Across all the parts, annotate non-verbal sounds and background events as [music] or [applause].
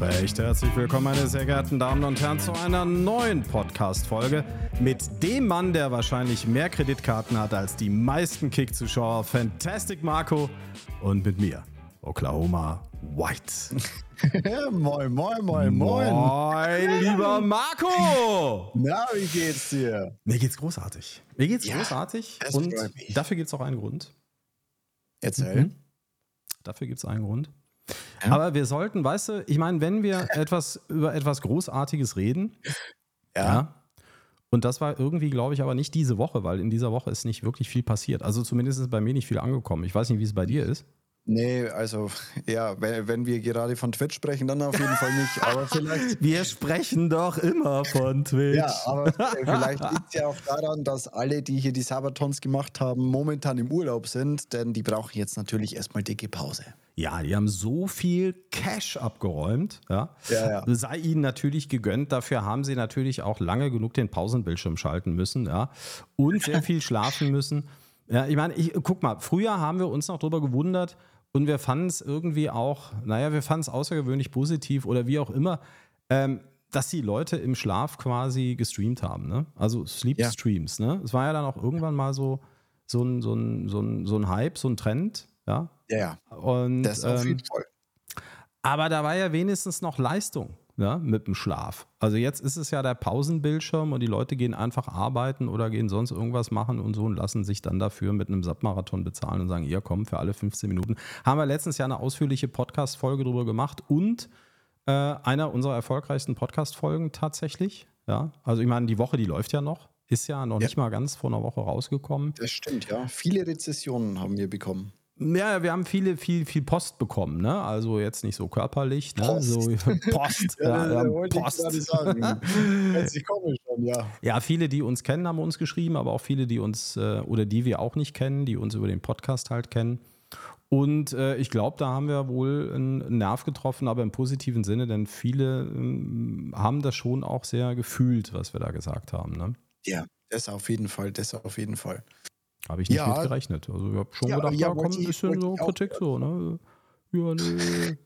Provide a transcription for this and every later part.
Recht herzlich willkommen, meine sehr geehrten Damen und Herren, zu einer neuen Podcast-Folge mit dem Mann, der wahrscheinlich mehr Kreditkarten hat als die meisten Kick-Zuschauer, Fantastic Marco, und mit mir, Oklahoma White. [laughs] moin, moin, moin, moin. Moin, lieber Marco. Na, wie geht's dir? Mir geht's großartig. Mir geht's Ja, großartig. Und dafür gibt's auch einen Grund. Erzähl. Mhm. Dafür gibt es einen Grund. Ja. Aber wir sollten, weißt du, ich meine, wenn wir [laughs] etwas über etwas Großartiges reden, Ja. und das war irgendwie, glaube ich, aber nicht diese Woche, weil in dieser Woche ist nicht wirklich viel passiert. Also zumindest ist bei mir nicht viel angekommen. Ich weiß nicht, wie es bei dir ist. Nee, also, ja, wenn, wenn wir gerade von Twitch sprechen, dann auf jeden Fall nicht. Aber vielleicht. [laughs] Wir sprechen doch immer von Twitch. Ja, aber [laughs] vielleicht liegt es ja auch daran, dass alle, die hier die Sabatons gemacht haben, momentan im Urlaub sind, denn die brauchen jetzt natürlich erstmal dicke Pause. Ja, die haben so viel Cash abgeräumt. Ja. Ja, ja. Sei ihnen natürlich gegönnt. Dafür haben sie natürlich auch lange genug den Pausenbildschirm schalten müssen. Ja. Und sehr [laughs] viel schlafen müssen. Ja, ich meine, ich, guck mal, früher haben wir uns noch drüber gewundert und wir fanden es irgendwie auch, naja, wir fanden es außergewöhnlich positiv oder wie auch immer, ähm, dass die Leute im Schlaf quasi gestreamt haben. Ne? Also Sleep. Streams. Ne? Es war ja dann auch irgendwann mal so, so, ein, so, ein, so, ein, so ein Hype, so ein Trend. Ja. Ja, ja, Und, das auf ähm, jeden Fall. aber da war ja wenigstens noch Leistung ja, mit dem Schlaf. Also jetzt ist es ja der Pausenbildschirm und die Leute gehen einfach arbeiten oder gehen sonst irgendwas machen und so und lassen sich dann dafür mit einem Sattmarathon bezahlen und sagen, ihr komm, für alle 15 Minuten. Haben wir letztens ja eine ausführliche Podcast-Folge drüber gemacht und äh, einer unserer erfolgreichsten Podcast-Folgen tatsächlich. Ja, also ich meine, die Woche, die läuft ja noch, ist ja noch Ja. nicht mal ganz vor einer Woche rausgekommen. Das stimmt, ja. Viele Rezessionen haben wir bekommen. Ja, wir haben viele, viel, viel Post bekommen, ne? Also jetzt nicht so körperlich, ne? Post. So, [laughs] Post. ja, wir haben Post. Ich komme schon, ja. Ja, viele, die uns kennen, haben uns geschrieben, aber auch viele, die uns äh, oder die wir auch nicht kennen, die uns über den Podcast halt kennen. Und äh, ich glaube, da haben wir wohl einen Nerv getroffen, aber im positiven Sinne, denn viele ähm, haben das schon auch sehr gefühlt, was wir da gesagt haben. Ne? Ja, das auf jeden Fall, das auf jeden Fall. Habe ich nicht Ja. mit gerechnet. Also ich habe schon Ja, gedacht, ja, da kommt ein bisschen so Kritik so, ne? Ja, nee.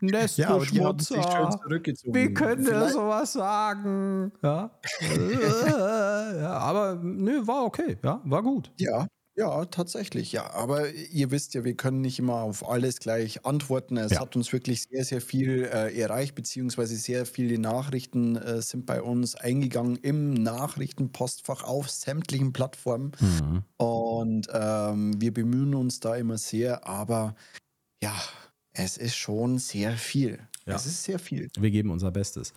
Nest, Ja. Wie könnt ihr sowas sagen? Ja. [laughs] ja. Aber nö, war okay. Ja, war gut. Ja, ja, tatsächlich, ja. Aber ihr wisst ja, wir können nicht immer auf alles gleich antworten. Es Ja. hat uns wirklich sehr, sehr viel äh, erreicht, beziehungsweise sehr viele Nachrichten äh, sind bei uns eingegangen im Nachrichtenpostfach auf sämtlichen Plattformen. Mhm. Und ähm, wir bemühen uns da immer sehr, aber ja, es ist schon sehr viel. Ja. Es ist sehr viel. Wir geben unser Bestes.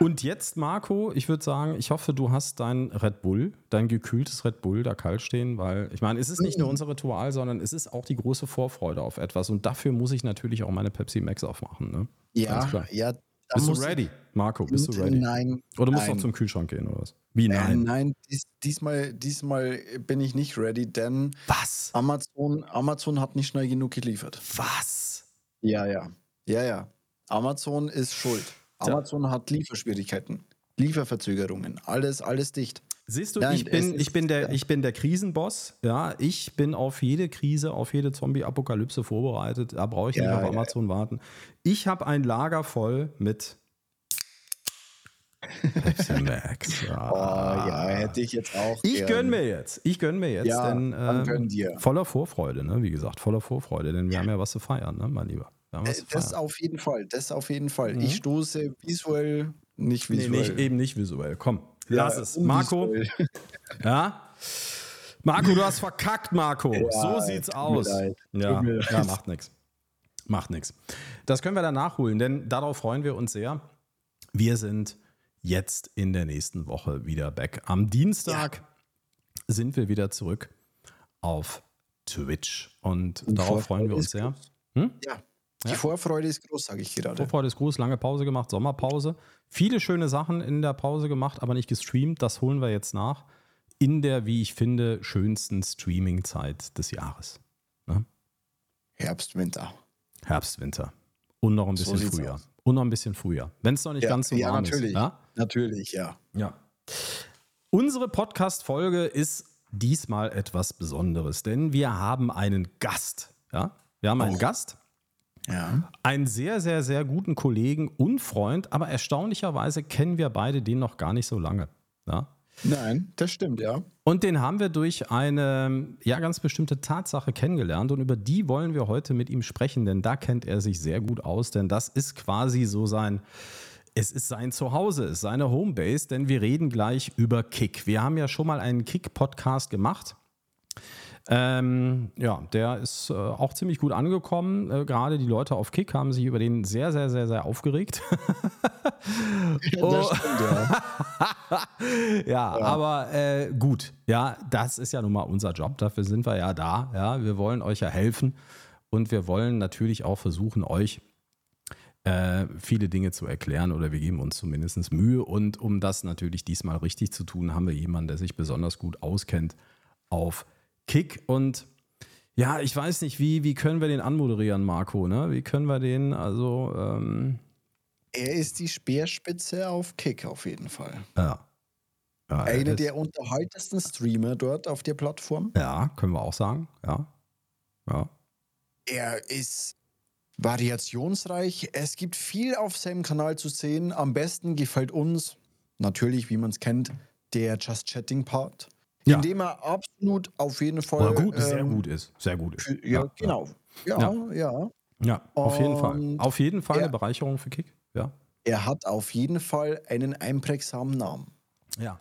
Und jetzt, Marco, ich würde sagen, ich hoffe, du hast dein Red Bull, dein gekühltes Red Bull da kalt stehen, weil ich meine, es ist nicht nur unser Ritual, sondern es ist auch die große Vorfreude auf etwas. Und dafür muss ich natürlich auch meine Pepsi Max aufmachen. Ne? Ja, klar. ja. Bist du ready, Marco? Bist du ready? Nein. Oder musst du noch zum Kühlschrank gehen oder was? Wie Äh, nein? nein, dies, diesmal, diesmal bin ich nicht ready, denn Was? Amazon, Amazon hat nicht schnell genug geliefert. Was? Ja, ja. Ja, ja. Amazon ist schuld. Amazon hat Lieferschwierigkeiten, Lieferverzögerungen, alles, alles dicht. Siehst du, Nein, ich, bin, ich, bin der, ja. ich bin der Krisenboss. Ja, ich bin auf jede Krise, auf jede Zombie-Apokalypse vorbereitet. Da brauche ich nicht Ja, auf ja, Amazon warten. Ich habe ein Lager voll mit Max. [laughs] Ja. Oh ja, hätte ich jetzt auch. Ich gern. gönn mir jetzt. Ich gönn mir jetzt. Ja, denn, äh, gönn dir. Voller Vorfreude, ne? wie gesagt, voller Vorfreude, denn wir haben ja was zu feiern, ne, mein Lieber. Äh, Das auf jeden Fall, das auf jeden Fall. Mhm. Ich stoße visuell, nicht Nee, visuell. nicht, eben nicht visuell. Komm, Ja, lass es. Marco. [laughs] Ja? Marco, du hast verkackt, Marco. Ja, so sieht's aus. Ja, ja, macht nichts. Macht nichts. Das können wir dann nachholen, denn darauf freuen wir uns sehr. Wir sind jetzt in der nächsten Woche wieder back. Am Dienstag sind wir wieder zurück auf Twitch und Und darauf freuen wir uns sehr. Hm? Ja, die Ja. Vorfreude ist groß, sage ich gerade. Vorfreude ist groß, lange Pause gemacht, Sommerpause. Viele schöne Sachen in der Pause gemacht, aber nicht gestreamt. Das holen wir jetzt nach. In der, wie ich finde, schönsten Streaming-Zeit des Jahres. Herbst, Winter. Herbst, Winter. Und noch ein So bisschen sieht's früher. aus. Und noch ein bisschen früher. Wenn es noch nicht Ja, ganz so ja, warm natürlich. ist. Ja? Natürlich, ja. ja. Unsere Podcast-Folge ist diesmal etwas Besonderes, denn wir haben einen Gast. Ja? Wir haben einen Oh. Gast. Ja. einen sehr, sehr, sehr guten Kollegen und Freund, aber erstaunlicherweise kennen wir beide den noch gar nicht so lange. Ja? Nein, das stimmt, ja. Und den haben wir durch eine ja ganz bestimmte Tatsache kennengelernt und über die wollen wir heute mit ihm sprechen, denn da kennt er sich sehr gut aus, denn das ist quasi so sein es ist sein Zuhause, es ist seine Homebase, denn wir reden gleich über Kick. Wir haben ja schon mal einen Kick-Podcast gemacht. Ähm, ja, der ist äh, auch ziemlich gut angekommen. Äh, Gerade die Leute auf Kick haben sich über den sehr, sehr, sehr, sehr aufgeregt. [laughs] Ja, das [laughs] stimmt, ja. ja, aber äh, gut, ja, das ist ja nun mal unser Job, dafür sind wir ja da. Ja, wir wollen euch ja helfen und wir wollen natürlich auch versuchen, euch äh, viele Dinge zu erklären oder wir geben uns zumindest Mühe. Und um das natürlich diesmal richtig zu tun, haben wir jemanden, der sich besonders gut auskennt auf Kick. Und ja, ich weiß nicht, wie, wie können wir den anmoderieren, Marco? Ne? Wie können wir den, also, ähm, Er ist die Speerspitze auf Kick auf jeden Fall. ja. Ja, er Einer der unterhaltesten Streamer dort auf der Plattform. ja, können wir auch sagen. Ja. Ja. Er ist variationsreich. Es gibt viel auf seinem Kanal zu sehen. Am besten gefällt uns natürlich, wie man es kennt, der Just Chatting Part, Ja. in dem er absolut auf jeden Fall Oder gut, sehr ähm, gut ist. Sehr gut ist. für- Ja, genau. Ja, ja, Ja. Ja, auf jeden Fall. Auf jeden Fall eine er- Bereicherung für Kick. Ja. Er hat auf jeden Fall einen einprägsamen Namen. Ja.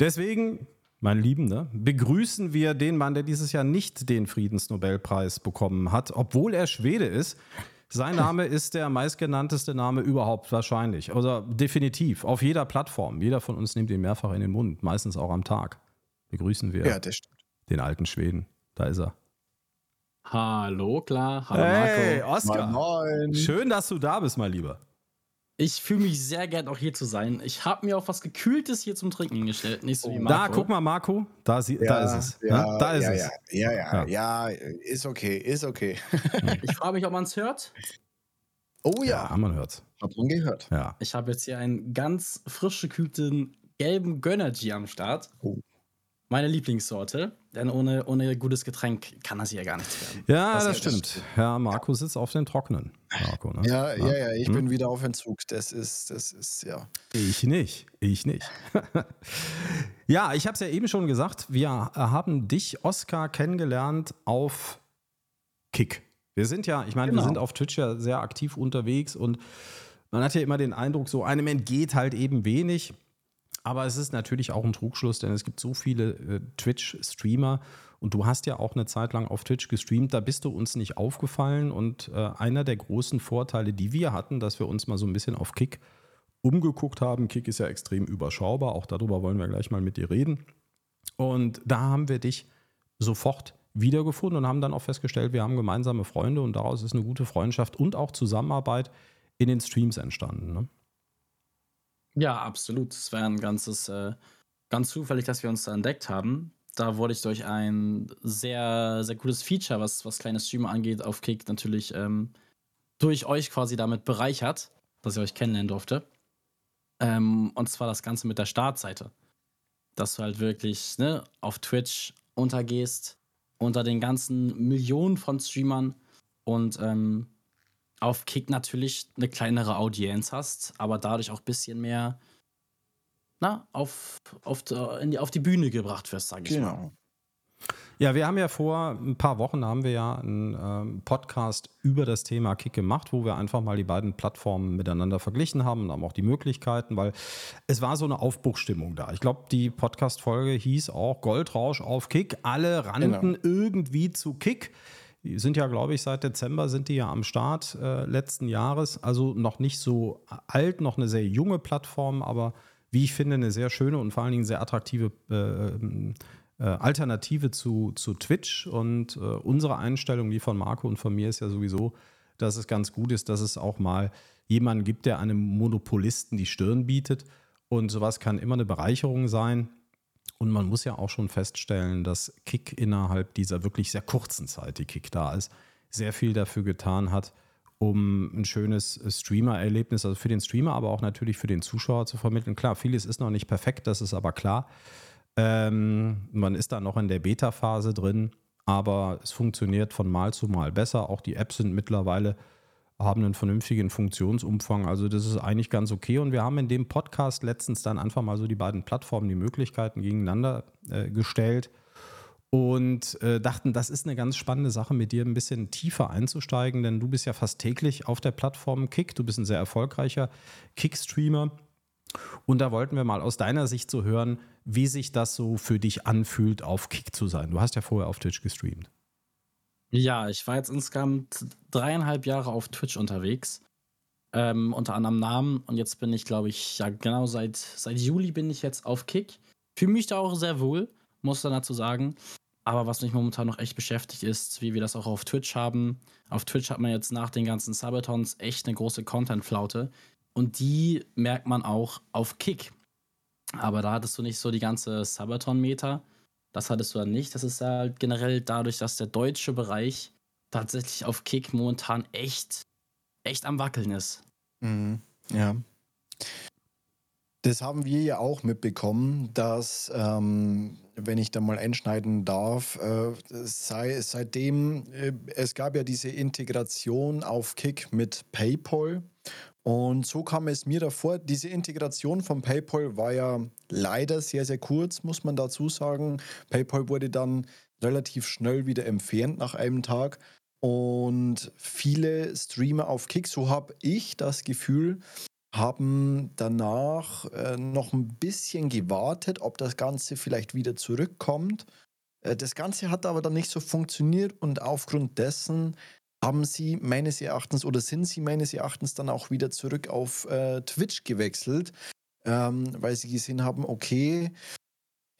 Deswegen, meine Lieben, ne, begrüßen wir den Mann, der dieses Jahr nicht den Friedensnobelpreis bekommen hat, obwohl er Schwede ist. Sein Name [laughs] ist der meistgenannteste Name überhaupt wahrscheinlich. Also definitiv. Auf jeder Plattform. Jeder von uns nimmt ihn mehrfach in den Mund, meistens auch am Tag. Begrüßen wir Ja, das stimmt. den alten Schweden. Da ist er. Hallo, klar. Hallo, Hey, Marco. Oskar. Moin. Schön, dass du da bist, mein Lieber. Ich fühle mich sehr gern, auch hier zu sein. Ich habe mir auch was Gekühltes hier zum Trinken gestellt. Nicht so wie Marco. Da, guck mal, Marco. Da, sie, da ist es. Ja, ne? Da ist ja, es. Ja, ja, Ja. ja, ja, ist okay, ist okay. [laughs] Ich frage mich, ob man es hört. Oh Ja, ja, man hört's. hat man gehört. Ja. Ich habe jetzt hier einen ganz frisch gekühlten gelben Gönnergy am Start. Oh. Meine Lieblingssorte. Denn ohne, ohne gutes Getränk kann das hier gar nichts werden. Ja, das, Das- stimmt. stimmt. Ja, Marco sitzt auf den Trockenen. Marco, ne? Ja, ja, ja, ich Hm? bin wieder auf Entzug. Das ist, das ist, ja. Ich nicht. Ich nicht. [laughs] ja, ich habe es ja eben schon gesagt. Wir haben dich, Oskar, kennengelernt auf Kick. Wir sind ja, ich meine, wir Genau. sind auf Twitch ja sehr aktiv unterwegs und man hat ja immer den Eindruck, so einem entgeht halt eben wenig. Aber es ist natürlich auch ein Trugschluss, denn es gibt so viele äh, Twitch-Streamer und du hast ja auch eine Zeit lang auf Twitch gestreamt, da bist du uns nicht aufgefallen und äh, einer der großen Vorteile, die wir hatten, dass wir uns mal so ein bisschen auf Kick umgeguckt haben. Kick ist ja extrem überschaubar, auch darüber wollen wir gleich mal mit dir reden. Und da haben wir dich sofort wiedergefunden und haben dann auch festgestellt, wir haben gemeinsame Freunde und daraus ist eine gute Freundschaft und auch Zusammenarbeit in den Streams entstanden. Ne? Ja, absolut. Es war ein ganzes, äh, ganz zufällig, dass wir uns da entdeckt haben. Da wurde ich durch ein sehr, sehr gutes Feature, was, was kleine Streamer angeht, auf Kick natürlich ähm, durch euch quasi damit bereichert, dass ich euch kennenlernen durfte. Ähm, und zwar das Ganze mit der Startseite. Dass du halt wirklich ne, auf Twitch untergehst, unter den ganzen Millionen von Streamern und ähm, auf Kick natürlich eine kleinere Audienz hast, aber dadurch auch ein bisschen mehr na, auf, auf, die, auf die Bühne gebracht wirst, sag ich mal. Genau. Ja, wir haben ja vor ein paar Wochen haben wir ja einen ähm, Podcast über das Thema Kick gemacht, wo wir einfach mal die beiden Plattformen miteinander verglichen haben und haben auch die Möglichkeiten, weil es war so eine Aufbruchstimmung da. Ich glaube, die Podcast-Folge hieß auch Goldrausch auf Kick. Alle rannten irgendwie zu Kick. Die sind ja, glaube ich, seit Dezember sind die ja am Start äh, letzten Jahres. Also noch nicht so alt, noch eine sehr junge Plattform, aber wie ich finde, eine sehr schöne und vor allen Dingen sehr attraktive äh, äh, Alternative zu, zu Twitch. Und äh, unsere Einstellung, die von Marco und von mir, ist ja sowieso, dass es ganz gut ist, dass es auch mal jemanden gibt, der einem Monopolisten die Stirn bietet. Und sowas kann immer eine Bereicherung sein. Und man muss ja auch schon feststellen, dass Kick innerhalb dieser wirklich sehr kurzen Zeit, die Kick da ist, sehr viel dafür getan hat, um ein schönes Streamer-Erlebnis, also für den Streamer, aber auch natürlich für den Zuschauer zu vermitteln. Klar, vieles ist noch nicht perfekt, das ist aber klar. Ähm, man ist da noch in der Beta-Phase drin, aber es funktioniert von Mal zu Mal besser. Auch die Apps sind mittlerweile haben einen vernünftigen Funktionsumfang. Also das ist eigentlich ganz okay. Und wir haben in dem Podcast letztens dann einfach mal so die beiden Plattformen, die Möglichkeiten gegeneinander äh, gestellt und äh, dachten, das ist eine ganz spannende Sache, mit dir ein bisschen tiefer einzusteigen, denn du bist ja fast täglich auf der Plattform Kick. Du bist ein sehr erfolgreicher Kick-Streamer. Und da wollten wir mal aus deiner Sicht so hören, wie sich das so für dich anfühlt, auf Kick zu sein. Du hast ja vorher auf Twitch gestreamt. Ja, ich war jetzt insgesamt dreieinhalb Jahre auf Twitch unterwegs. Ähm, unter anderem Namen. Und jetzt bin ich, glaube ich, ja, genau seit, seit Juli bin ich jetzt auf Kick. Fühle mich da auch sehr wohl, muss dann dazu sagen. Aber was mich momentan noch echt beschäftigt, ist, wie wir das auch auf Twitch haben. Auf Twitch hat man jetzt nach den ganzen Sabatons echt eine große Content-Flaute. Und die merkt man auch auf Kick. Aber da hattest du nicht so die ganze Sabaton-Meter. Das hattest du dann nicht. Das ist halt generell dadurch, dass der deutsche Bereich tatsächlich auf Kick momentan echt, echt am Wackeln ist. Mhm. Ja. Das haben wir ja auch mitbekommen, dass, ähm, wenn ich da mal einschneiden darf, äh, sei, seitdem, äh, es gab ja diese Integration auf Kick mit PayPal. Und so kam es mir davor, diese Integration von PayPal war ja leider sehr, sehr kurz, muss man dazu sagen. PayPal wurde dann relativ schnell wieder entfernt nach einem Tag. Und viele Streamer auf Kick, so habe ich das Gefühl, haben danach äh, noch ein bisschen gewartet, ob das Ganze vielleicht wieder zurückkommt. Äh, das Ganze hat aber dann nicht so funktioniert und aufgrund dessen haben sie meines Erachtens oder sind sie meines Erachtens dann auch wieder zurück auf äh, Twitch gewechselt, ähm, weil sie gesehen haben, okay,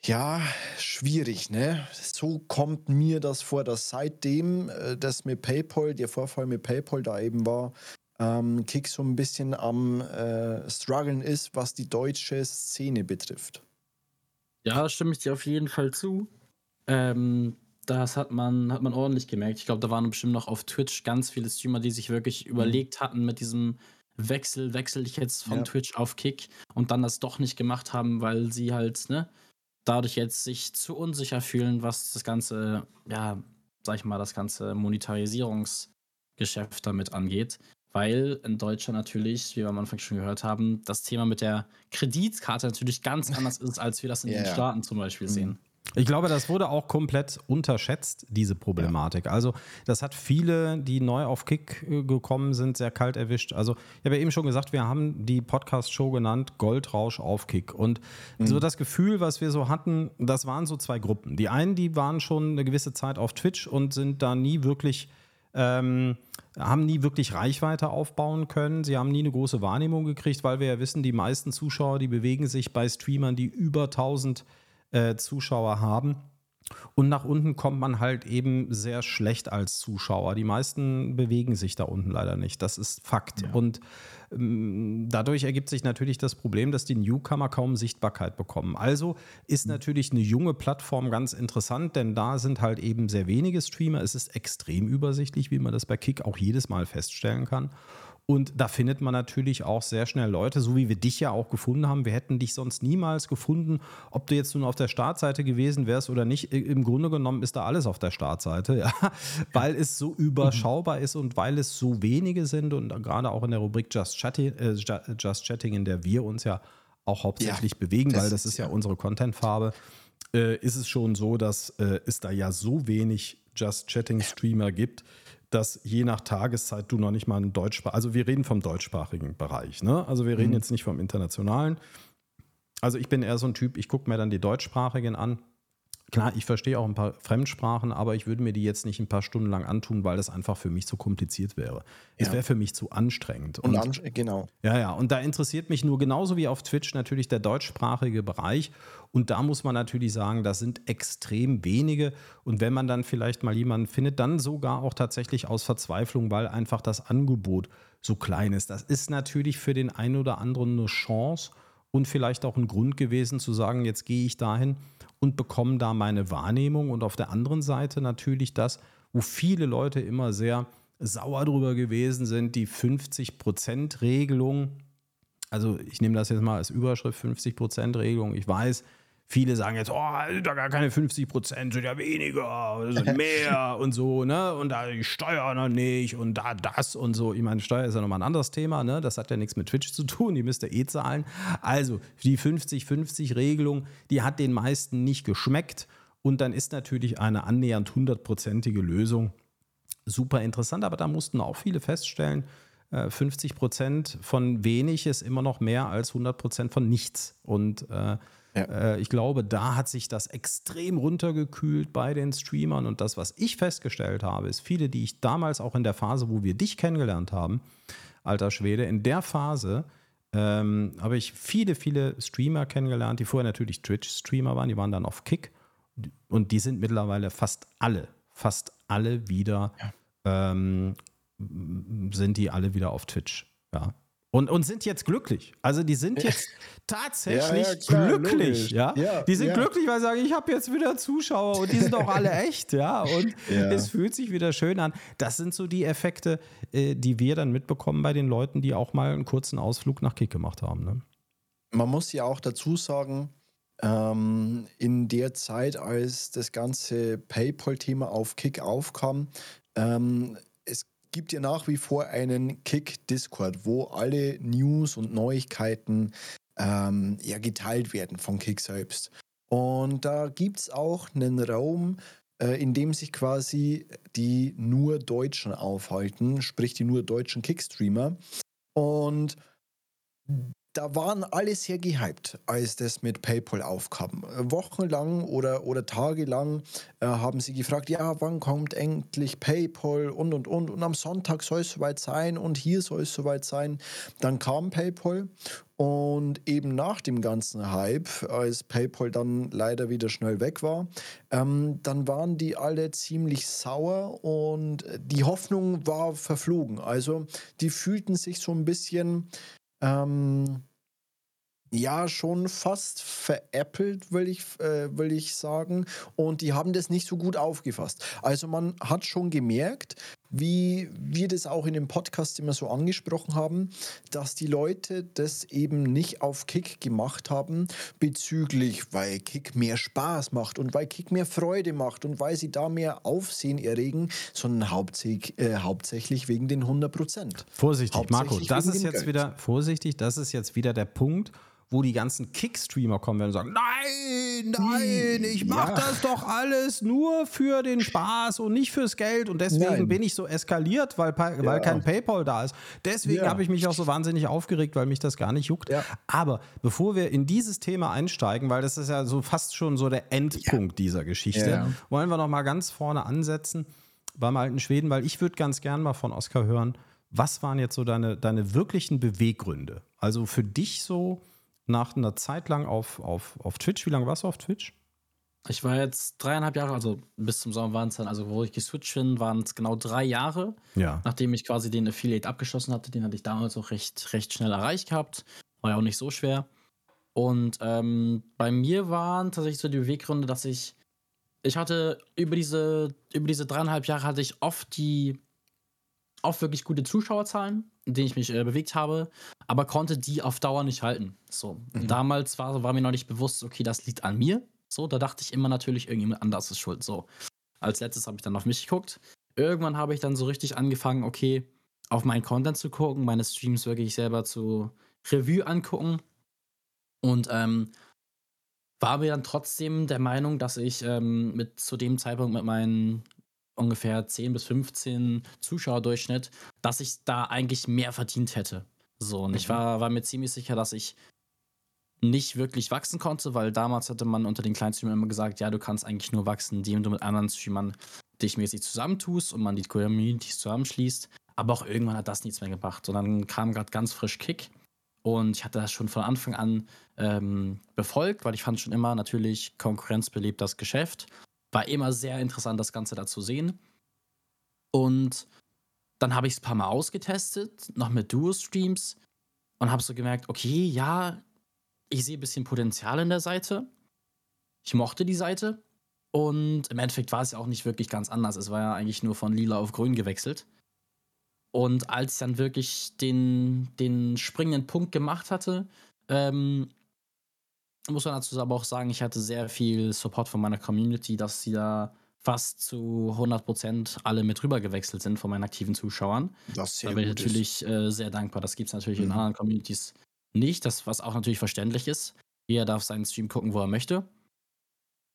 ja, schwierig, ne? So kommt mir das vor, dass seitdem äh, das mit PayPal, der Vorfall mit PayPal da eben war, ähm, Kick so ein bisschen am äh, struggeln ist, was die deutsche Szene betrifft. Ja, stimme ich dir auf jeden Fall zu. Ähm, das hat man, hat man ordentlich gemerkt. Ich glaube, da waren bestimmt noch auf Twitch ganz viele Streamer, die sich wirklich mhm. überlegt hatten mit diesem Wechsel, wechsel ich jetzt von ja. Twitch auf Kick und dann das doch nicht gemacht haben, weil sie halt, ne, dadurch jetzt sich zu unsicher fühlen, was das ganze, ja, sag ich mal, das ganze Monetarisierungsgeschäft damit angeht. Weil in Deutschland natürlich, wie wir am Anfang schon gehört haben, das Thema mit der Kreditkarte natürlich ganz [laughs] anders ist, als wir das in yeah. den Staaten zum Beispiel mhm. sehen. Ich glaube, das wurde auch komplett unterschätzt, diese Problematik. Ja. Also, das hat viele, die neu auf Kick äh, gekommen sind, sehr kalt erwischt. Also, ich habe ja eben schon gesagt, wir haben die Podcast-Show genannt Goldrausch auf Kick. Und mhm. so das Gefühl, was wir so hatten, das waren so zwei Gruppen. Die einen, die waren schon eine gewisse Zeit auf Twitch und sind da nie wirklich. Ähm, haben nie wirklich Reichweite aufbauen können. Sie haben nie eine große Wahrnehmung gekriegt, weil wir ja wissen, die meisten Zuschauer, die bewegen sich bei Streamern, die über 1000 äh, Zuschauer haben. Und nach unten kommt man halt eben sehr schlecht als Zuschauer. Die meisten bewegen sich da unten leider nicht. Das ist Fakt. Ja. Und ähm, dadurch ergibt sich natürlich das Problem, dass die Newcomer kaum Sichtbarkeit bekommen. Also ist mhm. natürlich eine junge Plattform ganz interessant, denn da sind halt eben sehr wenige Streamer. Es ist extrem übersichtlich, wie man das bei Kick auch jedes Mal feststellen kann. Und da findet man natürlich auch sehr schnell Leute, so wie wir dich ja auch gefunden haben. Wir hätten dich sonst niemals gefunden, ob du jetzt nun auf der Startseite gewesen wärst oder nicht. Im Grunde genommen ist da alles auf der Startseite, [laughs] ja, weil es so überschaubar ist und weil es so wenige sind und gerade auch in der Rubrik Just Chatting, äh, Just Chatting in der wir uns ja auch hauptsächlich ja, bewegen, das weil das ist ja, ja unsere Contentfarbe, äh, ist es schon so, dass äh, es da ja so wenig Just Chatting Streamer gibt dass je nach Tageszeit du noch nicht mal einen Deutschsprach, also wir reden vom deutschsprachigen Bereich, ne? Also wir reden mhm. jetzt nicht vom internationalen. Also ich bin eher so ein Typ, ich gucke mir dann die deutschsprachigen an Klar, ich verstehe auch ein paar Fremdsprachen, aber ich würde mir die jetzt nicht ein paar Stunden lang antun, weil das einfach für mich zu kompliziert wäre. Es wäre für mich zu anstrengend. Und, und genau. Ja, ja. Und da interessiert mich nur genauso wie auf Twitch natürlich der deutschsprachige Bereich. Und da muss man natürlich sagen, das sind extrem wenige. Und wenn man dann vielleicht mal jemanden findet, dann sogar auch tatsächlich aus Verzweiflung, weil einfach das Angebot so klein ist. Das ist natürlich für den einen oder anderen eine Chance und vielleicht auch ein Grund gewesen zu sagen, jetzt gehe ich dahin und bekomme da meine Wahrnehmung. Und auf der anderen Seite natürlich das, wo viele Leute immer sehr sauer drüber gewesen sind, die 50%-Regelung. Also ich nehme das jetzt mal als Überschrift 50%-Regelung. Ich weiß, Viele sagen jetzt, oh, sind da gar keine 50 Prozent, sind ja weniger, sind [laughs] mehr und so, ne? Und da die Steuer noch nicht und da das und so. Ich meine, Steuer ist ja nochmal ein anderes Thema, ne? Das hat ja nichts mit Twitch zu tun, die müsst ihr eh zahlen. Also, die 50-50-Regelung, die hat den meisten nicht geschmeckt. Und dann ist natürlich eine annähernd hundertprozentige Lösung super interessant, aber da mussten auch viele feststellen, 50 äh, Prozent von wenig ist immer noch mehr als 100 Prozent von nichts. Und äh, ja. Äh, ich glaube, da hat sich das extrem runtergekühlt bei den Streamern. Und das, was ich festgestellt habe, ist, viele, die ich damals auch in der Phase, wo wir dich kennengelernt haben, alter Schwede, in der Phase ähm, habe ich viele, viele Streamer kennengelernt, die vorher natürlich Twitch-Streamer waren, die waren dann auf Kick. Und die sind mittlerweile fast alle, fast alle wieder, ja. ähm, sind die alle wieder auf Twitch. Ja. Und, und sind jetzt glücklich. Also die sind jetzt [laughs] tatsächlich ja, ja, klar, glücklich, ja? ja? Die sind glücklich, weil sie sagen, ich habe jetzt wieder Zuschauer und die sind auch alle [laughs] echt, ja. Und es fühlt sich wieder schön an. Das sind so die Effekte, äh, die wir dann mitbekommen bei den Leuten, die auch mal einen kurzen Ausflug nach Kick gemacht haben. Ne? Man muss ja auch dazu sagen, ähm, in der Zeit, als das ganze PayPal-Thema auf Kick aufkam, ähm, es gibt ja nach wie vor einen Kick-Discord, wo alle News und Neuigkeiten ähm, ja, geteilt werden von Kick selbst. Und da gibt es auch einen Raum, äh, in dem sich quasi die nur Deutschen aufhalten, sprich die nur deutschen Kickstreamer. Und da waren alle sehr gehypt, als das mit PayPal aufkam. Wochenlang oder, oder tagelang äh, haben sie gefragt, ja, wann kommt endlich PayPal und und und und am Sonntag soll es soweit sein und hier soll es soweit sein. Dann kam PayPal und eben nach dem ganzen Hype, als PayPal dann leider wieder schnell weg war, ähm, dann waren die alle ziemlich sauer und die Hoffnung war verflogen. Also die fühlten sich so ein bisschen ähm, ja schon fast veräppelt, will ich, äh, will ich sagen. Und die haben das nicht so gut aufgefasst. Also man hat schon gemerkt, wie wir das auch in dem Podcast immer so angesprochen haben, dass die Leute das eben nicht auf Kick gemacht haben, bezüglich, weil Kick mehr Spaß macht und weil Kick mehr Freude macht und weil sie da mehr Aufsehen erregen, sondern hauptsächlich, äh, hauptsächlich wegen den 100 Prozent. Vorsichtig, Marco, das ist jetzt Geld. wieder, vorsichtig, das ist jetzt wieder der Punkt, wo die ganzen Kick-Streamer kommen werden und sagen, nein, nein, ich mache ja. das doch alles nur für den Spaß und nicht fürs Geld und deswegen nein. bin ich so eskaliert, weil, weil ja. kein PayPal da ist. Deswegen ja. habe ich mich auch so wahnsinnig aufgeregt, weil mich das gar nicht juckt. Aber bevor wir in dieses Thema einsteigen, weil das ist ja so fast schon so der Endpunkt dieser Geschichte, wollen wir noch mal ganz vorne ansetzen beim alten Schweden, weil ich würde ganz gern mal von Oskar hören, was waren jetzt so deine, deine wirklichen Beweggründe? Also für dich so, nach einer Zeit lang auf, auf, auf Twitch. Wie lange warst du auf Twitch? Ich war jetzt dreieinhalb Jahre, also bis zum Sommer waren es dann, also wo ich geswitcht bin, waren es genau drei Jahre. Ja. Nachdem ich quasi den Affiliate abgeschlossen hatte, den hatte ich damals auch recht, recht schnell erreicht gehabt. War ja auch nicht so schwer. Und ähm, bei mir waren tatsächlich so die Beweggründe, dass ich, ich hatte über diese, über diese dreieinhalb Jahre hatte ich oft die, oft wirklich gute Zuschauerzahlen in denen ich mich äh, bewegt habe, aber konnte die auf Dauer nicht halten. So. Mhm. Damals war, war mir noch nicht bewusst, okay, das liegt an mir. So, da dachte ich immer natürlich, irgendjemand anders ist schuld. So. Als letztes habe ich dann auf mich geguckt. Irgendwann habe ich dann so richtig angefangen, okay, auf meinen Content zu gucken, meine Streams wirklich selber zu Revue angucken. Und ähm, war mir dann trotzdem der Meinung, dass ich ähm, mit zu dem Zeitpunkt mit meinen ungefähr 10 bis 15 Zuschauerdurchschnitt, dass ich da eigentlich mehr verdient hätte. So, und mhm. ich war, war mir ziemlich sicher, dass ich nicht wirklich wachsen konnte, weil damals hatte man unter den kleinen Streamern immer gesagt, ja, du kannst eigentlich nur wachsen, indem du mit anderen Streamern dich mäßig zusammentust und man die Communities zusammenschließt. Aber auch irgendwann hat das nichts mehr gebracht. Und dann kam gerade ganz frisch Kick. Und ich hatte das schon von Anfang an ähm, befolgt, weil ich fand schon immer natürlich Konkurrenz belebt das Geschäft. War immer sehr interessant, das Ganze da zu sehen. Und dann habe ich es ein paar Mal ausgetestet, noch mit Duo-Streams und habe so gemerkt, okay, ja, ich sehe ein bisschen Potenzial in der Seite. Ich mochte die Seite. Und im Endeffekt war es ja auch nicht wirklich ganz anders. Es war ja eigentlich nur von lila auf grün gewechselt. Und als ich dann wirklich den, den springenden Punkt gemacht hatte, ähm, muss man dazu aber auch sagen, ich hatte sehr viel Support von meiner Community, dass sie da fast zu 100% alle mit rüber gewechselt sind von meinen aktiven Zuschauern. Das da bin ich natürlich äh, sehr dankbar. Das gibt es natürlich mhm. in anderen Communities nicht, das, was auch natürlich verständlich ist. Jeder darf seinen Stream gucken, wo er möchte.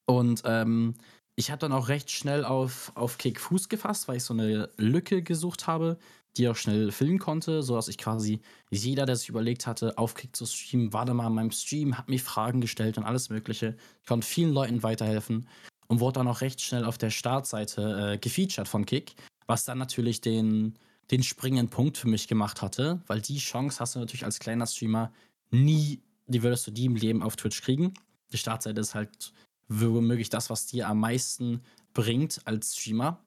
Und ähm, ich habe dann auch recht schnell auf, auf Kick Fuß gefasst, weil ich so eine Lücke gesucht habe, die auch schnell filmen konnte, sodass ich quasi jeder, der sich überlegt hatte, auf Kick zu streamen, war da mal in meinem Stream, hat mir Fragen gestellt und alles Mögliche. Ich konnte vielen Leuten weiterhelfen und wurde dann auch recht schnell auf der Startseite äh, gefeatured von Kick, was dann natürlich den, den springenden Punkt für mich gemacht hatte, weil die Chance hast du natürlich als kleiner Streamer nie, die würdest du die im Leben auf Twitch kriegen. Die Startseite ist halt womöglich das, was dir am meisten bringt als Streamer.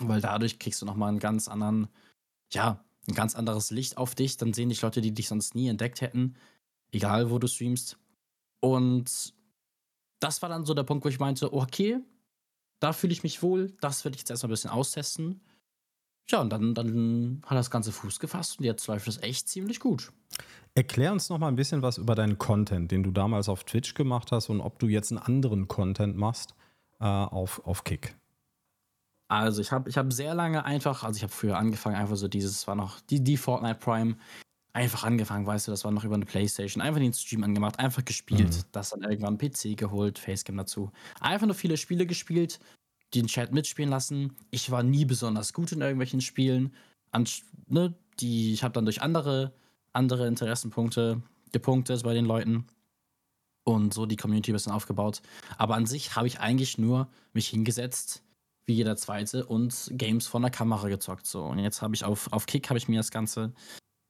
Weil dadurch kriegst du nochmal einen ganz anderen, ja, ein ganz anderes Licht auf dich. Dann sehen dich Leute, die dich sonst nie entdeckt hätten, egal wo du streamst. Und das war dann so der Punkt, wo ich meinte, okay, da fühle ich mich wohl, das werde ich jetzt erstmal ein bisschen austesten. Ja, und dann, dann hat das Ganze Fuß gefasst und jetzt läuft es echt ziemlich gut. Erklär uns noch mal ein bisschen was über deinen Content, den du damals auf Twitch gemacht hast und ob du jetzt einen anderen Content machst äh, auf, auf Kick. Also ich habe ich hab sehr lange einfach, also ich habe früher angefangen, einfach so dieses, war noch die, die Fortnite Prime, einfach angefangen, weißt du, das war noch über eine Playstation, einfach den Stream angemacht, einfach gespielt, mhm. das dann irgendwann PC geholt, Facecam dazu. Einfach nur viele Spiele gespielt, den Chat mitspielen lassen. Ich war nie besonders gut in irgendwelchen Spielen. An, ne, die, ich habe dann durch andere, andere Interessenpunkte gepunktet bei den Leuten und so die Community ein bisschen aufgebaut. Aber an sich habe ich eigentlich nur mich hingesetzt, wie jeder Zweite, und Games von der Kamera gezockt. So. Und jetzt habe ich auf, auf Kick habe ich mir das Ganze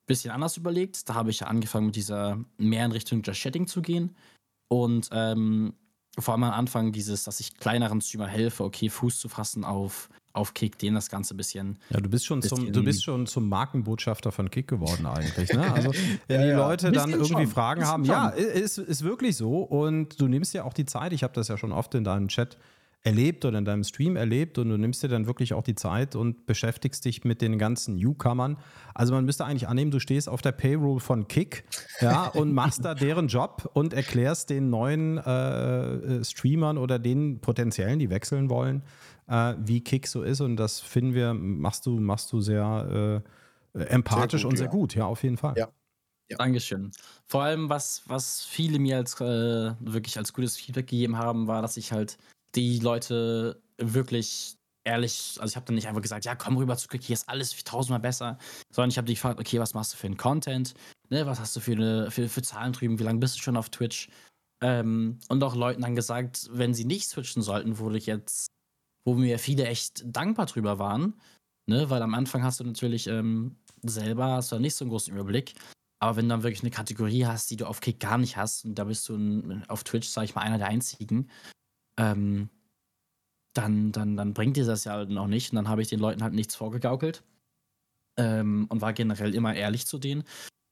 bisschen anders überlegt. Da habe ich ja angefangen, mit dieser mehr in Richtung Just Chatting zu gehen. Und ähm, vor allem am Anfang dieses, dass ich kleineren Streamer helfe, okay, Fuß zu fassen auf, auf Kick, denen das Ganze ein bisschen. Ja, du bist schon zum, du bist schon zum Markenbotschafter von Kick geworden eigentlich. Ne? Also [laughs] wenn ja, die Leute ja. dann irgendwie schon. Fragen haben, ja, ist, ist wirklich so. Und du nimmst ja auch die Zeit, ich habe das ja schon oft in deinem Chat erlebt oder in deinem Stream erlebt und du nimmst dir dann wirklich auch die Zeit und beschäftigst dich mit den ganzen Newcomern. Also man müsste eigentlich annehmen, du stehst auf der Payroll von Kick ja, [laughs] und machst da deren Job und erklärst den neuen äh, äh, Streamern oder den potenziellen, die wechseln wollen, äh, wie Kick so ist. Und das finden wir, machst du, machst du sehr äh, empathisch sehr gut, und sehr ja. gut, ja, auf jeden Fall. Ja. Ja. Dankeschön. Vor allem, was, was viele mir als äh, wirklich als gutes Feedback gegeben haben, war, dass ich halt die Leute wirklich ehrlich, also ich habe dann nicht einfach gesagt, ja, komm rüber zu Quick, hier ist alles tausendmal besser, sondern ich habe die gefragt, okay, was machst du für einen Content, ne, was hast du für, eine, für, für Zahlen drüben, wie lange bist du schon auf Twitch? Ähm, und auch Leuten dann gesagt, wenn sie nicht switchen sollten, wurde ich jetzt, wo mir viele echt dankbar drüber waren, ne, weil am Anfang hast du natürlich ähm, selber hast du nicht so einen großen Überblick, aber wenn du dann wirklich eine Kategorie hast, die du auf Kick gar nicht hast, und da bist du ein, auf Twitch, sag ich mal, einer der einzigen, ähm, dann, dann, dann bringt dir das ja halt noch nicht. Und dann habe ich den Leuten halt nichts vorgegaukelt ähm, und war generell immer ehrlich zu denen.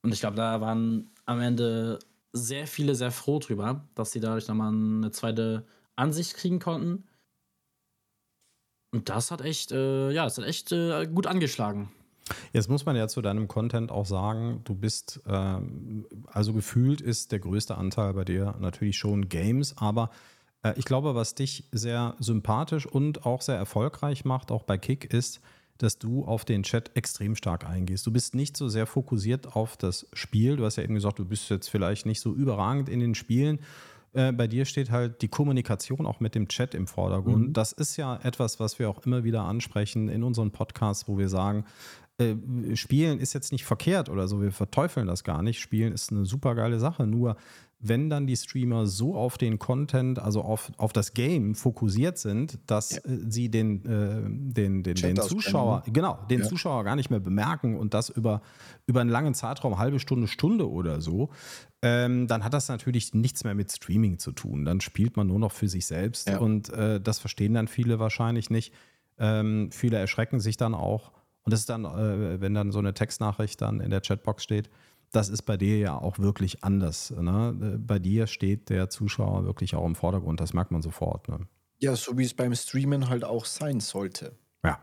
Und ich glaube, da waren am Ende sehr viele sehr froh drüber, dass sie dadurch nochmal eine zweite Ansicht kriegen konnten. Und das hat echt, äh, ja, das hat echt äh, gut angeschlagen. Jetzt muss man ja zu deinem Content auch sagen, du bist, äh, also gefühlt ist der größte Anteil bei dir natürlich schon Games, aber ich glaube, was dich sehr sympathisch und auch sehr erfolgreich macht, auch bei Kick, ist, dass du auf den Chat extrem stark eingehst. Du bist nicht so sehr fokussiert auf das Spiel. Du hast ja eben gesagt, du bist jetzt vielleicht nicht so überragend in den Spielen. Äh, bei dir steht halt die Kommunikation auch mit dem Chat im Vordergrund. Mhm. Das ist ja etwas, was wir auch immer wieder ansprechen in unseren Podcasts, wo wir sagen, äh, Spielen ist jetzt nicht verkehrt oder so, wir verteufeln das gar nicht. Spielen ist eine super geile Sache. Nur wenn dann die Streamer so auf den Content, also auf, auf das Game fokussiert sind, dass ja. Äh, sie den, äh, den, den, den Zuschauer, genau, den ja. Zuschauer gar nicht mehr bemerken und das über, über einen langen Zeitraum, halbe Stunde, Stunde oder so, ähm, dann hat das natürlich nichts mehr mit Streaming zu tun. Dann spielt man nur noch für sich selbst ja. und äh, das verstehen dann viele wahrscheinlich nicht. Ähm, viele erschrecken sich dann auch. Und das ist dann, äh, wenn dann so eine Textnachricht dann in der Chatbox steht, das ist bei dir ja auch wirklich anders. Ne? Bei dir steht der Zuschauer wirklich auch im Vordergrund, das merkt man sofort. Ne? Ja, so wie es beim Streamen halt auch sein sollte. Ja.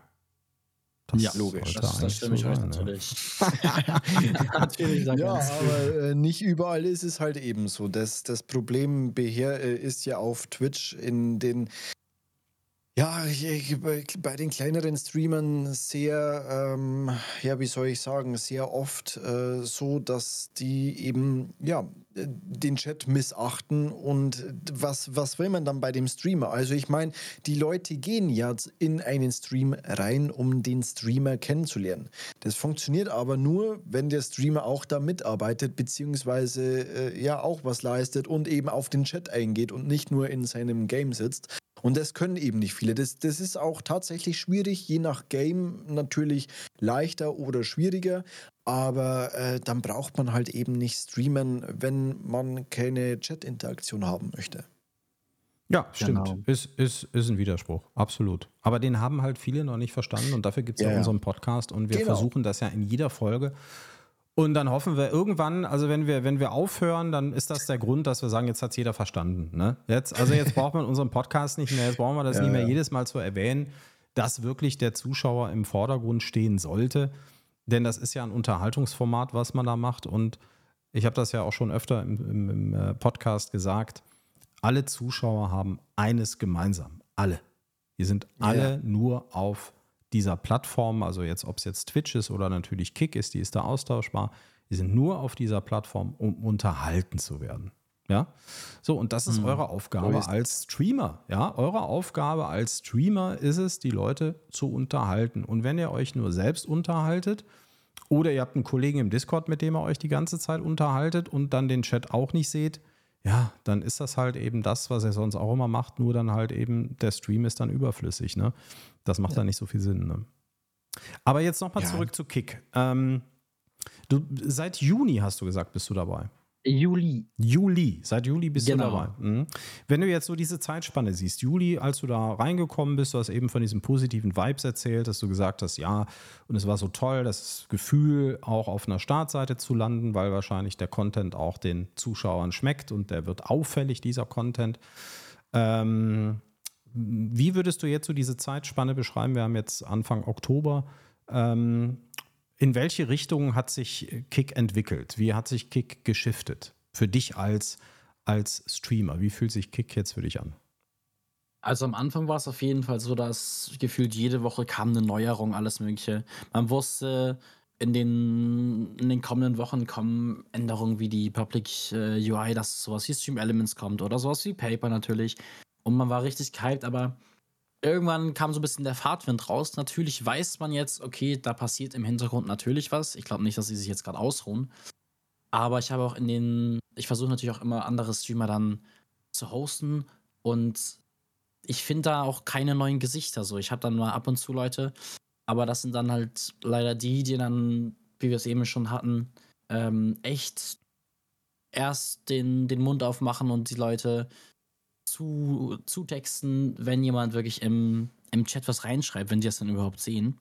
Das ja, logisch. Das, das stimme ich euch natürlich. [laughs] natürlich ja, aber äh, nicht überall ist es halt eben so. Das, das Problem beher äh, ist ja auf Twitch in den ja, ich, bei den kleineren Streamern sehr, ähm, ja, wie soll ich sagen, sehr oft äh, so, dass die eben, ja, den Chat missachten und was, was will man dann bei dem Streamer? Also ich meine, die Leute gehen ja in einen Stream rein, um den Streamer kennenzulernen. Das funktioniert aber nur, wenn der Streamer auch da mitarbeitet, beziehungsweise äh, ja auch was leistet und eben auf den Chat eingeht und nicht nur in seinem Game sitzt. Und das können eben nicht viele. Das, das ist auch tatsächlich schwierig, je nach Game natürlich leichter oder schwieriger. Aber äh, dann braucht man halt eben nicht streamen, wenn man keine Chat-Interaktion haben möchte. Ja, stimmt. Genau. Ist, ist, ist ein Widerspruch, absolut. Aber den haben halt viele noch nicht verstanden und dafür gibt es ja, ja unseren Podcast und wir genau. versuchen das ja in jeder Folge und dann hoffen wir irgendwann, also wenn wir, wenn wir aufhören, dann ist das der Grund, dass wir sagen, jetzt hat es jeder verstanden. Ne? Jetzt, also jetzt braucht man unseren Podcast nicht mehr, jetzt brauchen wir das ja, nicht mehr ja. jedes Mal zu erwähnen, dass wirklich der Zuschauer im Vordergrund stehen sollte. Denn das ist ja ein Unterhaltungsformat, was man da macht. Und ich habe das ja auch schon öfter im, im, im äh, Podcast gesagt. Alle Zuschauer haben eines gemeinsam. Alle. Die sind alle ja. nur auf dieser Plattform, also jetzt, ob es jetzt Twitch ist oder natürlich Kick ist, die ist da austauschbar, die sind nur auf dieser Plattform, um unterhalten zu werden. Ja, so und das ist mhm. eure Aufgabe als Streamer. Ja, eure Aufgabe als Streamer ist es, die Leute zu unterhalten. Und wenn ihr euch nur selbst unterhaltet oder ihr habt einen Kollegen im Discord, mit dem ihr euch die ganze Zeit unterhaltet und dann den Chat auch nicht seht, ja, dann ist das halt eben das, was er sonst auch immer macht, nur dann halt eben der Stream ist dann überflüssig. Ne? Das macht ja. da nicht so viel Sinn. Ne? Aber jetzt nochmal ja. zurück zu Kick. Ähm, du, seit Juni hast du gesagt, bist du dabei. Juli. Juli, seit Juli bist genau. du dabei. Mhm. Wenn du jetzt so diese Zeitspanne siehst, Juli, als du da reingekommen bist, du hast eben von diesen positiven Vibes erzählt, dass du gesagt hast, ja, und es war so toll, das Gefühl, auch auf einer Startseite zu landen, weil wahrscheinlich der Content auch den Zuschauern schmeckt und der wird auffällig, dieser Content. Ähm, wie würdest du jetzt so diese Zeitspanne beschreiben? Wir haben jetzt Anfang Oktober. Ähm, in welche Richtung hat sich Kick entwickelt? Wie hat sich Kick geschiftet? Für dich als, als Streamer, wie fühlt sich Kick jetzt für dich an? Also am Anfang war es auf jeden Fall so, dass gefühlt jede Woche kam eine Neuerung, alles Mögliche. Man wusste, in den, in den kommenden Wochen kommen Änderungen wie die Public äh, UI, dass sowas wie Stream Elements kommt oder sowas wie Paper natürlich. Und man war richtig gehypt, aber irgendwann kam so ein bisschen der Fahrtwind raus. Natürlich weiß man jetzt, okay, da passiert im Hintergrund natürlich was. Ich glaube nicht, dass sie sich jetzt gerade ausruhen. Aber ich habe auch in den, ich versuche natürlich auch immer andere Streamer dann zu hosten und ich finde da auch keine neuen Gesichter so. Ich habe dann mal ab und zu Leute, aber das sind dann halt leider die, die dann, wie wir es eben schon hatten, ähm, echt erst den, den Mund aufmachen und die Leute zu, texten, wenn jemand wirklich im, im Chat was reinschreibt, wenn sie das dann überhaupt sehen.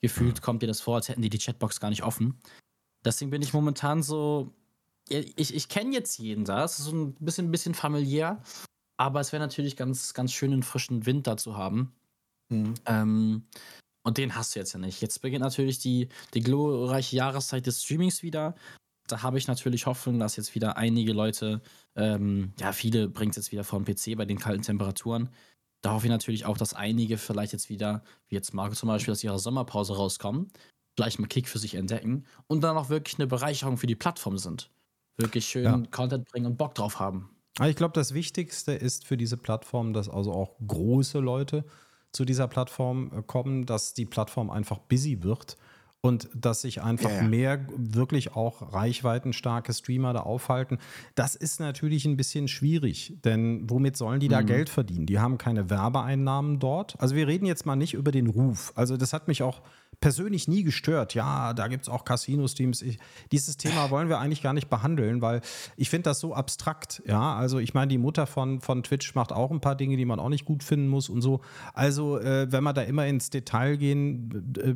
Gefühlt mhm. kommt dir das vor, als hätten die die Chatbox gar nicht offen. Deswegen bin ich momentan so. Ich, ich kenne jetzt jeden da, es ist so ein bisschen, ein bisschen familiär, aber es wäre natürlich ganz, ganz schön, einen frischen Wind da zu haben. Mhm. Ähm, und den hast du jetzt ja nicht. Jetzt beginnt natürlich die, die glorreiche Jahreszeit des Streamings wieder da habe ich natürlich Hoffnung, dass jetzt wieder einige Leute, ähm, ja, viele bringt es jetzt wieder vor dem PC bei den kalten Temperaturen. Da hoffe ich natürlich auch, dass einige vielleicht jetzt wieder, wie jetzt Marco zum Beispiel, aus ihrer Sommerpause rauskommen, vielleicht mal Kick für sich entdecken und dann auch wirklich eine Bereicherung für die Plattform sind. Wirklich schön ja. Content bringen und Bock drauf haben. Ich glaube, das Wichtigste ist für diese Plattform, dass also auch große Leute zu dieser Plattform äh, kommen, dass die Plattform einfach busy wird und dass sich einfach yeah. mehr wirklich auch reichweitenstarke Streamer da aufhalten. Das ist natürlich ein bisschen schwierig, denn womit sollen die da mhm. Geld verdienen? Die haben keine Werbeeinnahmen dort. Also wir reden jetzt mal nicht über den Ruf. Also das hat mich auch persönlich nie gestört. Ja, da gibt es auch Casino-Streams. Dieses Thema wollen wir eigentlich gar nicht behandeln, weil ich finde das so abstrakt. Ja, also ich meine, die Mutter von, von Twitch macht auch ein paar Dinge, die man auch nicht gut finden muss und so. Also, äh, wenn man da immer ins Detail gehen äh,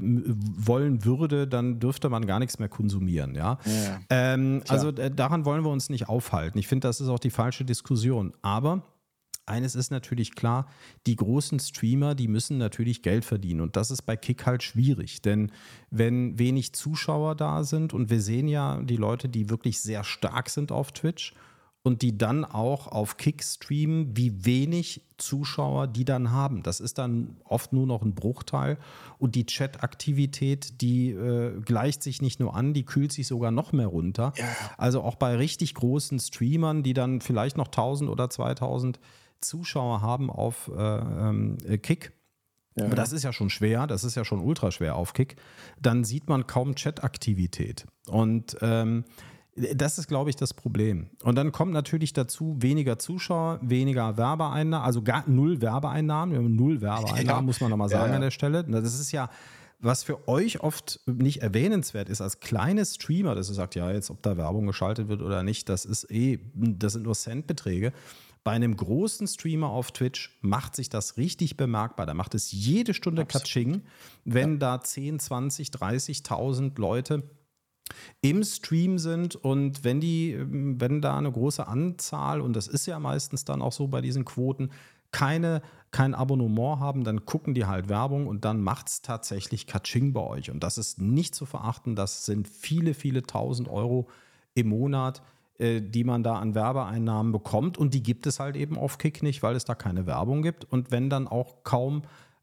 wollen würde, dann dürfte man gar nichts mehr konsumieren. Ja, ja ähm, also äh, daran wollen wir uns nicht aufhalten. Ich finde, das ist auch die falsche Diskussion. Aber eines ist natürlich klar, die großen Streamer, die müssen natürlich Geld verdienen. Und das ist bei Kick halt schwierig. Denn wenn wenig Zuschauer da sind, und wir sehen ja die Leute, die wirklich sehr stark sind auf Twitch, und die dann auch auf Kick streamen, wie wenig Zuschauer die dann haben. Das ist dann oft nur noch ein Bruchteil. Und die Chat-Aktivität, die äh, gleicht sich nicht nur an, die kühlt sich sogar noch mehr runter. Ja. Also auch bei richtig großen Streamern, die dann vielleicht noch 1000 oder 2000 Zuschauer haben auf äh, ähm, Kick. Ja. Aber das ist ja schon schwer, das ist ja schon ultra schwer auf Kick. Dann sieht man kaum Chat-Aktivität. Und ähm, das ist, glaube ich, das Problem. Und dann kommt natürlich dazu weniger Zuschauer, weniger Werbeeinnahmen, also gar null Werbeeinnahmen. Null Werbeeinnahmen, ja. muss man nochmal sagen ja. an der Stelle. Das ist ja, was für euch oft nicht erwähnenswert ist, als kleine Streamer, dass ihr sagt, ja, jetzt ob da Werbung geschaltet wird oder nicht, das ist eh, das sind nur Centbeträge. Bei einem großen Streamer auf Twitch macht sich das richtig bemerkbar. Da macht es jede Stunde Katsching, wenn ja. da 10, 20, 30.000 Leute im Stream sind und wenn die, wenn da eine große Anzahl, und das ist ja meistens dann auch so bei diesen Quoten, keine, kein Abonnement haben, dann gucken die halt Werbung und dann macht es tatsächlich Katsching bei euch. Und das ist nicht zu verachten, das sind viele, viele tausend Euro im Monat, die man da an Werbeeinnahmen bekommt. Und die gibt es halt eben auf Kick nicht, weil es da keine Werbung gibt. Und wenn dann auch kaum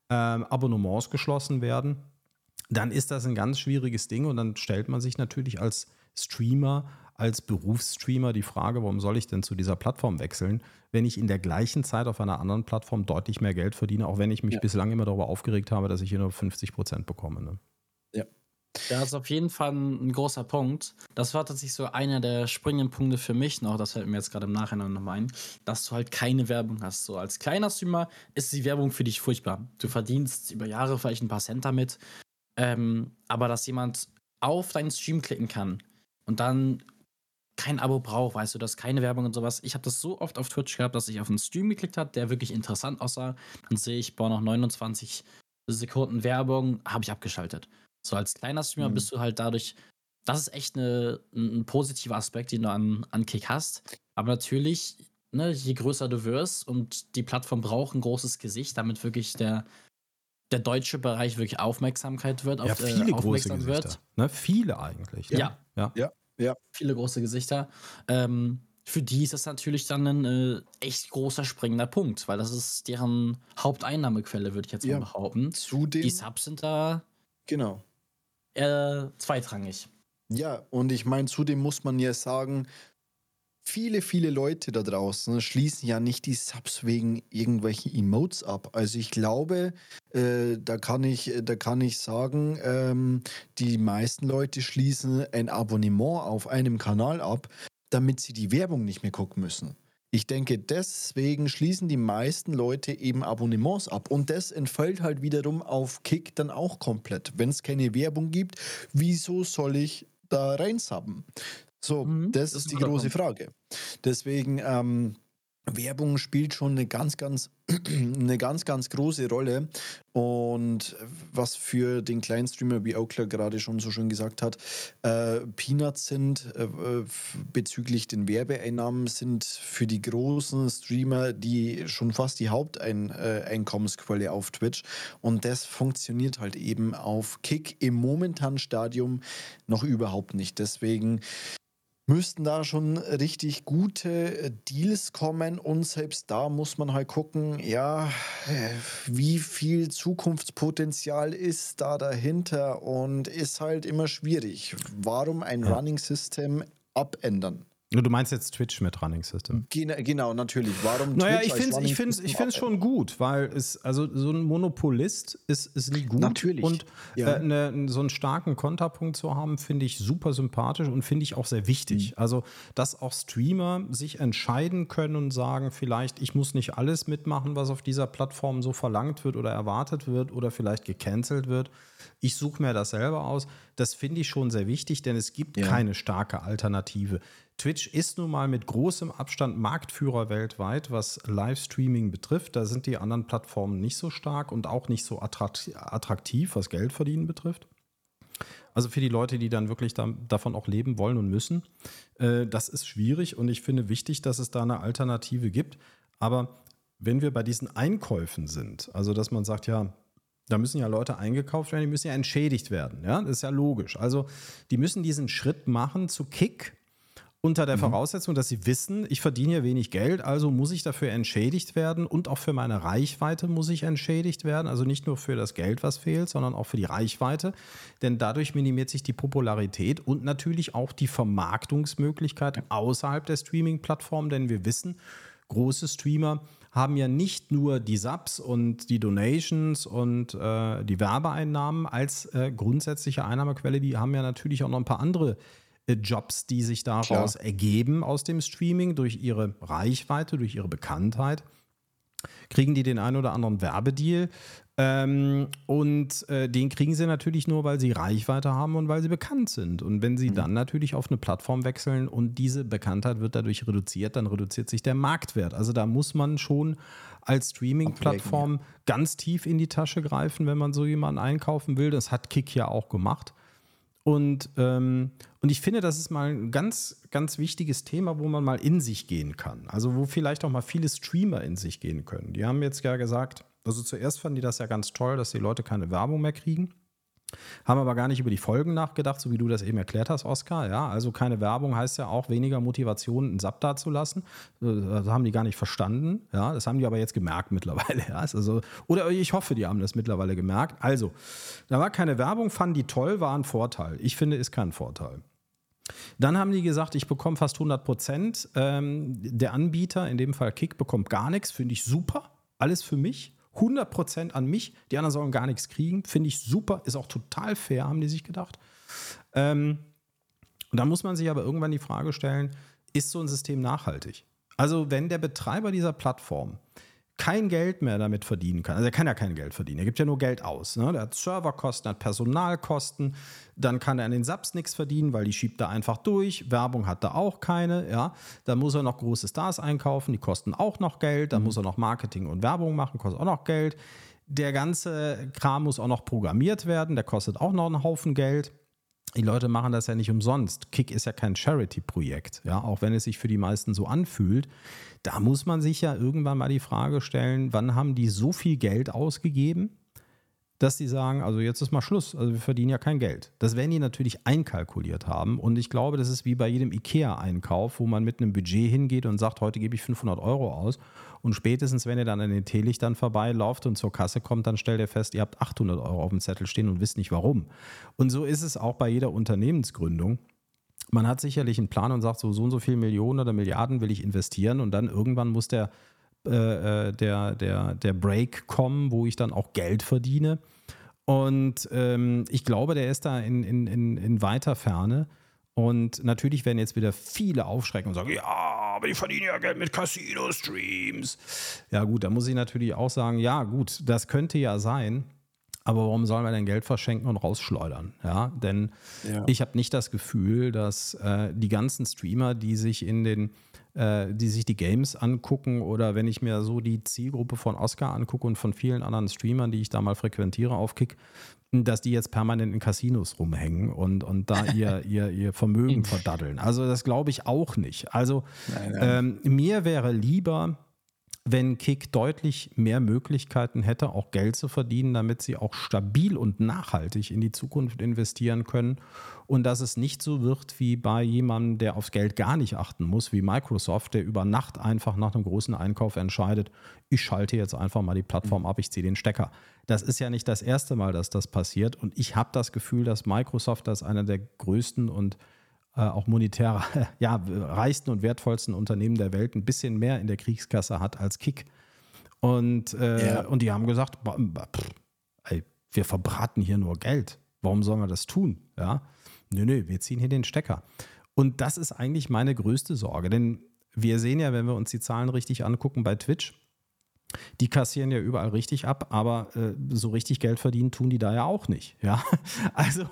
äh, Abonnements geschlossen werden, dann ist das ein ganz schwieriges Ding und dann stellt man sich natürlich als Streamer, als Berufsstreamer die Frage, warum soll ich denn zu dieser Plattform wechseln, wenn ich in der gleichen Zeit auf einer anderen Plattform deutlich mehr Geld verdiene, auch wenn ich mich ja. bislang immer darüber aufgeregt habe, dass ich hier nur 50 Prozent bekomme. Ne? Das ist auf jeden Fall ein großer Punkt. Das war tatsächlich so einer der springenden Punkte für mich noch, das fällt mir jetzt gerade im Nachhinein noch ein, dass du halt keine Werbung hast. So als kleiner Streamer ist die Werbung für dich furchtbar. Du verdienst über Jahre vielleicht ein paar Cent damit, ähm, aber dass jemand auf deinen Stream klicken kann und dann kein Abo braucht, weißt du, dass keine Werbung und sowas. Ich habe das so oft auf Twitch gehabt, dass ich auf einen Stream geklickt habe, der wirklich interessant aussah. Dann sehe ich, boah, noch 29 Sekunden Werbung, habe ich abgeschaltet. So als kleiner Streamer mhm. bist du halt dadurch, das ist echt eine, ein positiver Aspekt, den du an, an Kick hast. Aber natürlich, ne, je größer du wirst und die Plattform braucht ein großes Gesicht, damit wirklich der der deutsche Bereich wirklich Aufmerksamkeit wird, ja, auf, viele äh, große Gesichter. wird. Ne? Viele eigentlich. Ja. Ja. ja. ja. Viele große Gesichter. Ähm, für die ist das natürlich dann ein äh, echt großer springender Punkt, weil das ist deren Haupteinnahmequelle, würde ich jetzt ja. mal behaupten. Zudem, die Subs sind da genau. Eher zweitrangig. Ja, und ich meine, zudem muss man ja sagen, viele, viele Leute da draußen schließen ja nicht die Subs wegen irgendwelchen Emotes ab. Also ich glaube, äh, da, kann ich, da kann ich sagen, ähm, die meisten Leute schließen ein Abonnement auf einem Kanal ab, damit sie die Werbung nicht mehr gucken müssen. Ich denke, deswegen schließen die meisten Leute eben Abonnements ab. Und das entfällt halt wiederum auf Kick dann auch komplett. Wenn es keine Werbung gibt, wieso soll ich da reinsubben? So, mhm, das, das, ist die große. Frage. Deswegen, ähm, Werbung spielt schon eine ganz, ganz, [clears throat] eine ganz, ganz große Rolle. Und was für den kleinen Streamer, wie Oakler gerade schon so schön gesagt hat, äh, Peanuts sind äh, bezüglich den Werbeeinnahmen, sind für die großen Streamer die schon fast die Haupteinkommensquelle äh, auf Twitch. Und das funktioniert halt eben auf Kick im momentanen Stadium noch überhaupt nicht. Deswegen müssten da schon richtig gute äh, Deals kommen und selbst da muss man halt gucken, ja, äh, wie viel Zukunftspotenzial ist da dahinter und ist halt immer schwierig. Warum ein ja. Running System abändern? Du meinst jetzt Twitch mit Running System? Genau, natürlich. Warum naja, Twitch ich finde es ich find's, ich find's schon gut, weil es, also so ein Monopolist ist, ist nie gut. Natürlich. Und ja. äh, ne, so einen starken Konterpunkt zu haben, finde ich super sympathisch und finde ich auch sehr wichtig. Mhm. Also, dass auch Streamer sich entscheiden können und sagen, vielleicht, ich muss nicht alles mitmachen, was auf dieser Plattform so verlangt wird oder erwartet wird oder vielleicht gecancelt wird. Ich suche mir das selber aus. Das finde ich schon sehr wichtig, denn es gibt ja. keine starke Alternative. Twitch ist nun mal mit großem Abstand Marktführer weltweit, was Livestreaming betrifft. Da sind die anderen Plattformen nicht so stark und auch nicht so attraktiv, was Geld verdienen betrifft. Also für die Leute, die dann wirklich da, davon auch leben wollen und müssen. Äh, das ist schwierig und ich finde wichtig, dass es da eine Alternative gibt. Aber wenn wir bei diesen Einkäufen sind, also dass man sagt, ja, da müssen ja Leute eingekauft werden, die müssen ja entschädigt werden. Ja, das ist ja logisch. Also die müssen diesen Schritt machen zu Kick unter der mhm. Voraussetzung, dass sie wissen, ich verdiene ja wenig Geld, also muss ich dafür entschädigt werden und auch für meine Reichweite muss ich entschädigt werden. Also nicht nur für das Geld, was fehlt, sondern auch für die Reichweite. Denn dadurch minimiert sich die Popularität und natürlich auch die Vermarktungsmöglichkeit außerhalb der Streaming-Plattform, denn wir wissen, große Streamer haben ja nicht nur die Subs und die Donations und äh, die Werbeeinnahmen als äh, grundsätzliche Einnahmequelle, die haben ja natürlich auch noch ein paar andere Jobs, die sich daraus Klar. ergeben aus dem Streaming durch ihre Reichweite, durch ihre Bekanntheit. Kriegen die den einen oder anderen Werbedeal ähm, und äh, den kriegen sie natürlich nur, weil sie Reichweite haben und weil sie bekannt sind. Und wenn sie mhm. dann natürlich auf eine Plattform wechseln und diese Bekanntheit wird dadurch reduziert, dann reduziert sich der Marktwert. Also da muss man schon als Streaming-Plattform ganz tief in die Tasche greifen, wenn man so jemanden einkaufen will. Das hat Kick ja auch gemacht. Und, ähm, und ich finde, das ist mal ein ganz, ganz wichtiges Thema, wo man mal in sich gehen kann. Also wo vielleicht auch mal viele Streamer in sich gehen können. Die haben jetzt ja gesagt, also zuerst fanden die das ja ganz toll, dass die Leute keine Werbung mehr kriegen. Haben aber gar nicht über die Folgen nachgedacht, so wie du das eben erklärt hast, Oskar. Ja, also keine Werbung heißt ja auch weniger Motivation, einen Sub da zu lassen. Das haben die gar nicht verstanden. Ja, das haben die aber jetzt gemerkt [laughs] mittlerweile. Ja, also, oder ich hoffe, die haben das mittlerweile gemerkt. Also, da war keine Werbung, fanden die toll, war ein Vorteil. Ich finde, ist kein Vorteil. Dann haben die gesagt, ich bekomme fast 100 Prozent. Ähm, der Anbieter, in dem Fall Kick, bekommt gar nichts. Finde ich super. Alles für mich. 100% an mich. Die anderen sollen gar nichts kriegen. Finde ich super. Ist auch total fair, haben die sich gedacht. Ähm, und da muss man sich aber irgendwann die Frage stellen, ist so ein System nachhaltig? Also wenn der Betreiber dieser Plattform kein Geld mehr damit verdienen kann. Also er kann ja kein Geld verdienen, er gibt ja nur Geld aus. Ne? Der hat Serverkosten, hat Personalkosten, dann kann er an den Subs nichts verdienen, weil die schiebt er einfach durch. Werbung hat er auch keine, ja. Dann muss er noch große Stars einkaufen, die kosten auch noch Geld. Dann mhm. muss er noch Marketing und Werbung machen, kostet auch noch Geld. Der ganze Kram muss auch noch programmiert werden, der kostet auch noch einen Haufen Geld die Leute machen das ja nicht umsonst. Kick ist ja kein Charity-Projekt, ja, auch wenn es sich für die meisten so anfühlt. Da muss man sich ja irgendwann mal die Frage stellen, wann haben die so viel Geld ausgegeben, dass sie sagen, also jetzt ist mal Schluss, also wir verdienen ja kein Geld. Das werden die natürlich einkalkuliert haben und ich glaube, das ist wie bei jedem IKEA-Einkauf, wo man mit einem Budget hingeht und sagt, heute gebe ich 500 Euro aus und spätestens, wenn ihr dann an den Teelichtern vorbeilauft und zur Kasse kommt, dann stellt ihr fest, ihr habt 800 Euro auf dem Zettel stehen und wisst nicht warum. Und so ist es auch bei jeder Unternehmensgründung man hat sicherlich einen Plan und sagt, so, so und so viele Millionen oder Milliarden will ich investieren und dann irgendwann muss der äh, äh, der, der, der Break kommen, wo ich dann auch Geld verdiene. Und ähm, ich glaube, der ist da in, in, in, in weiter Ferne. Und natürlich werden jetzt wieder viele aufschrecken und sagen, ja, aber die verdienen ja Geld mit Casino-Streams. Ja gut, da muss ich natürlich auch sagen, ja gut, das könnte ja sein. Aber warum sollen wir denn Geld verschenken und rausschleudern? Ja, denn ja. ich habe nicht das Gefühl, dass äh, die ganzen Streamer, die sich in den äh, die sich die Games angucken oder wenn ich mir so die Zielgruppe von Oscar angucke und von vielen anderen Streamern, die ich da mal frequentiere auf Kick, dass die jetzt permanent in Casinos rumhängen und, und da [laughs] ihr, ihr, ihr Vermögen verdaddeln. Also das glaube ich auch nicht. Also nein, nein. Ähm, mir wäre lieber, wenn Kick deutlich mehr Möglichkeiten hätte, auch Geld zu verdienen, damit sie auch stabil und nachhaltig in die Zukunft investieren können. Und dass es nicht so wird wie bei jemandem, der aufs Geld gar nicht achten muss, wie Microsoft, der über Nacht einfach nach einem großen Einkauf entscheidet, ich schalte jetzt einfach mal die Plattform ab, ich ziehe den Stecker. Das ist ja nicht das erste Mal, dass das passiert. Und ich habe das Gefühl, dass Microsoft als einer der größten und auch monetär [laughs] ja, reichsten und wertvollsten Unternehmen der Welt ein bisschen mehr in der Kriegskasse hat als Kick. Und, äh, ja. und die haben gesagt, pff, ey, wir verbraten hier nur Geld. Warum sollen wir das tun? Ja, nö, nö, wir ziehen hier den Stecker. Und das ist eigentlich meine größte Sorge, denn wir sehen ja, wenn wir uns die Zahlen richtig angucken bei Twitch, die kassieren ja überall richtig ab, aber äh, so richtig Geld verdienen tun die da ja auch nicht. [laughs] Ja? Also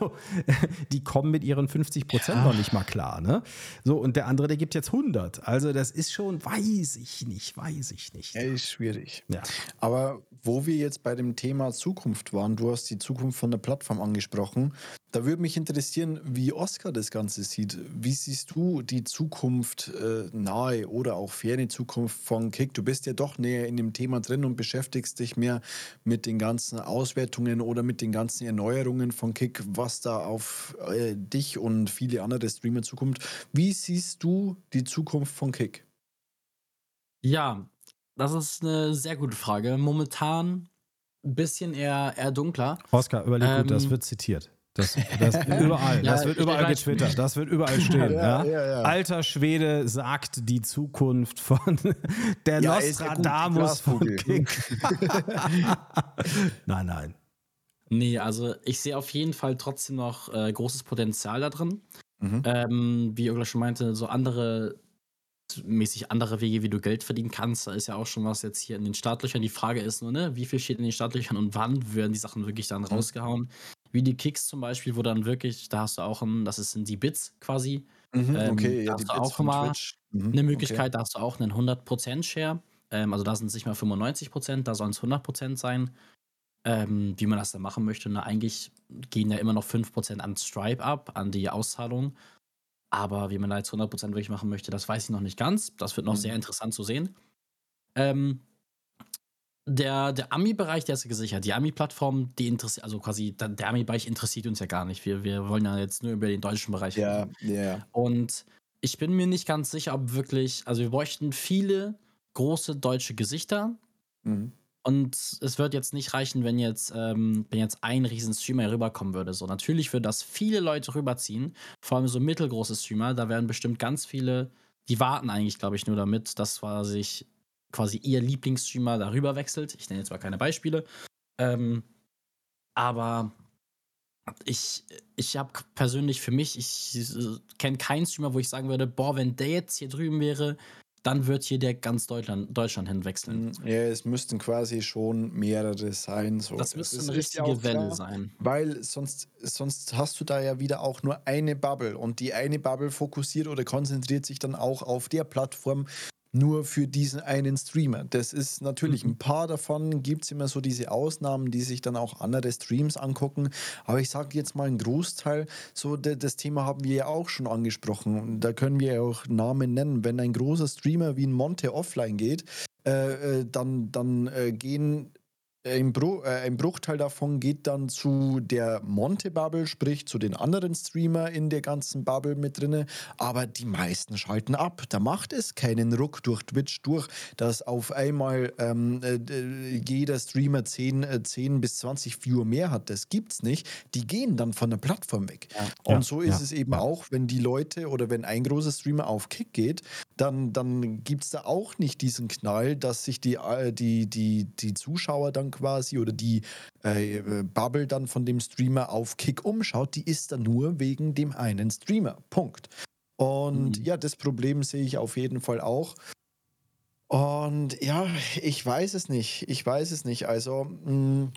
[laughs] die kommen mit ihren 50 Prozent ja. noch nicht mal klar. Ne? So, und der andere, der gibt jetzt 100. Also das ist schon, weiß ich nicht, weiß ich nicht. Ja, ist schwierig. Ja. Aber wo wir jetzt bei dem Thema Zukunft waren, du hast die Zukunft von der Plattform angesprochen. Da würde mich interessieren, wie Oscar das Ganze sieht. Wie siehst du die Zukunft äh, nahe oder auch ferne Zukunft von Kick? Du bist ja doch näher in dem Thema drin und beschäftigst dich mehr mit den ganzen Auswertungen oder mit den ganzen Erneuerungen von Kick, was da auf äh, dich und viele andere Streamer zukommt. Wie siehst du die Zukunft von Kick? Ja, das ist eine sehr gute Frage. Momentan ein bisschen eher, eher dunkler. Oscar, überleg gut, das ähm, wird zitiert. Das, das überall, ja, das wird überall getwittert, das wird überall stehen. [laughs] ja, ja. Alter Schwede sagt die Zukunft von [laughs] der Nostradamus von King. [laughs] nein, nein. Nee, also ich sehe auf jeden Fall trotzdem noch äh, großes Potenzial da drin. Mhm. Ähm, wie Ogler schon meinte, so andere mäßig andere Wege, wie du Geld verdienen kannst. Da ist ja auch schon was jetzt hier in den Startlöchern. Die Frage ist nur, ne, wie viel steht in den Startlöchern und wann werden die Sachen wirklich dann mhm. rausgehauen? Wie die Kicks zum Beispiel, wo dann wirklich, da hast du auch ein, das sind die Bits quasi. Mhm, ähm, okay, ja, da hast du auch mal mhm, eine Möglichkeit, okay. da hast du auch einen 100% Share. Ähm, also da sind es nicht mal 95%, da sollen es 100% sein. Ähm, wie man das dann machen möchte. Na, eigentlich gehen ja immer noch 5% an Stripe ab, an die Auszahlung. Aber wie man da jetzt 100% wirklich machen möchte, das weiß ich noch nicht ganz. Das wird noch mhm. sehr interessant zu sehen. Ähm, der, der Ami-Bereich, der ist gesichert. Die Ami-Plattform, die interessiert, also quasi der Ami-Bereich interessiert uns ja gar nicht. Wir, wir wollen ja jetzt nur über den deutschen Bereich reden. Ja, ja. Und ich bin mir nicht ganz sicher, ob wirklich, also wir bräuchten viele große deutsche Gesichter. Mhm. Und es wird jetzt nicht reichen, wenn jetzt, ähm, wenn jetzt ein riesen Streamer rüberkommen würde. So, natürlich würde das viele Leute rüberziehen, vor allem so mittelgroße Streamer. Da werden bestimmt ganz viele, die warten eigentlich, glaube ich, nur damit, dass quasi, quasi ihr Lieblingsstreamer darüber wechselt. Ich nenne jetzt mal keine Beispiele. Ähm, aber ich, ich habe persönlich für mich, ich äh, kenne keinen Streamer, wo ich sagen würde, boah, wenn der jetzt hier drüben wäre, dann wird hier der ganz Deutschland, Deutschland hinwechseln. Mm, ja, es müssten quasi schon mehrere sein. So. Das müsste eine richtige ja Welle klar, sein. Weil sonst, sonst hast du da ja wieder auch nur eine Bubble und die eine Bubble fokussiert oder konzentriert sich dann auch auf der Plattform, nur für diesen einen Streamer. Das ist natürlich mhm. ein paar davon, gibt es immer so diese Ausnahmen, die sich dann auch andere Streams angucken. Aber ich sage jetzt mal einen Großteil, so das Thema haben wir ja auch schon angesprochen. Und da können wir ja auch Namen nennen. Wenn ein großer Streamer wie ein Monte offline geht, äh, äh dann, dann äh, gehen ein, Bru äh, ein, Bruchteil davon geht dann zu der Monte-Bubble, sprich zu den anderen Streamer in der ganzen Bubble mit drinne. Aber die meisten schalten ab. Da macht es keinen Ruck durch Twitch durch, dass auf einmal ähm, äh, jeder Streamer 10, äh, 10 bis 20 Viewer mehr hat. Das gibt's nicht. Die gehen dann von der Plattform weg. Ja. Und ja, so ist ja, es eben auch, wenn die Leute oder wenn ein großer Streamer auf Kick geht, dann, dann gibt es da auch nicht diesen Knall, dass sich die, äh, die, die, die Zuschauer dann quasi oder die äh, Bubble dann von dem Streamer auf Kick umschaut, die ist dann nur wegen dem einen Streamer. Punkt. Und mhm. ja, das Problem sehe ich auf jeden Fall auch. Und ja, ich weiß es nicht. Ich weiß es nicht. Also, mh, mm,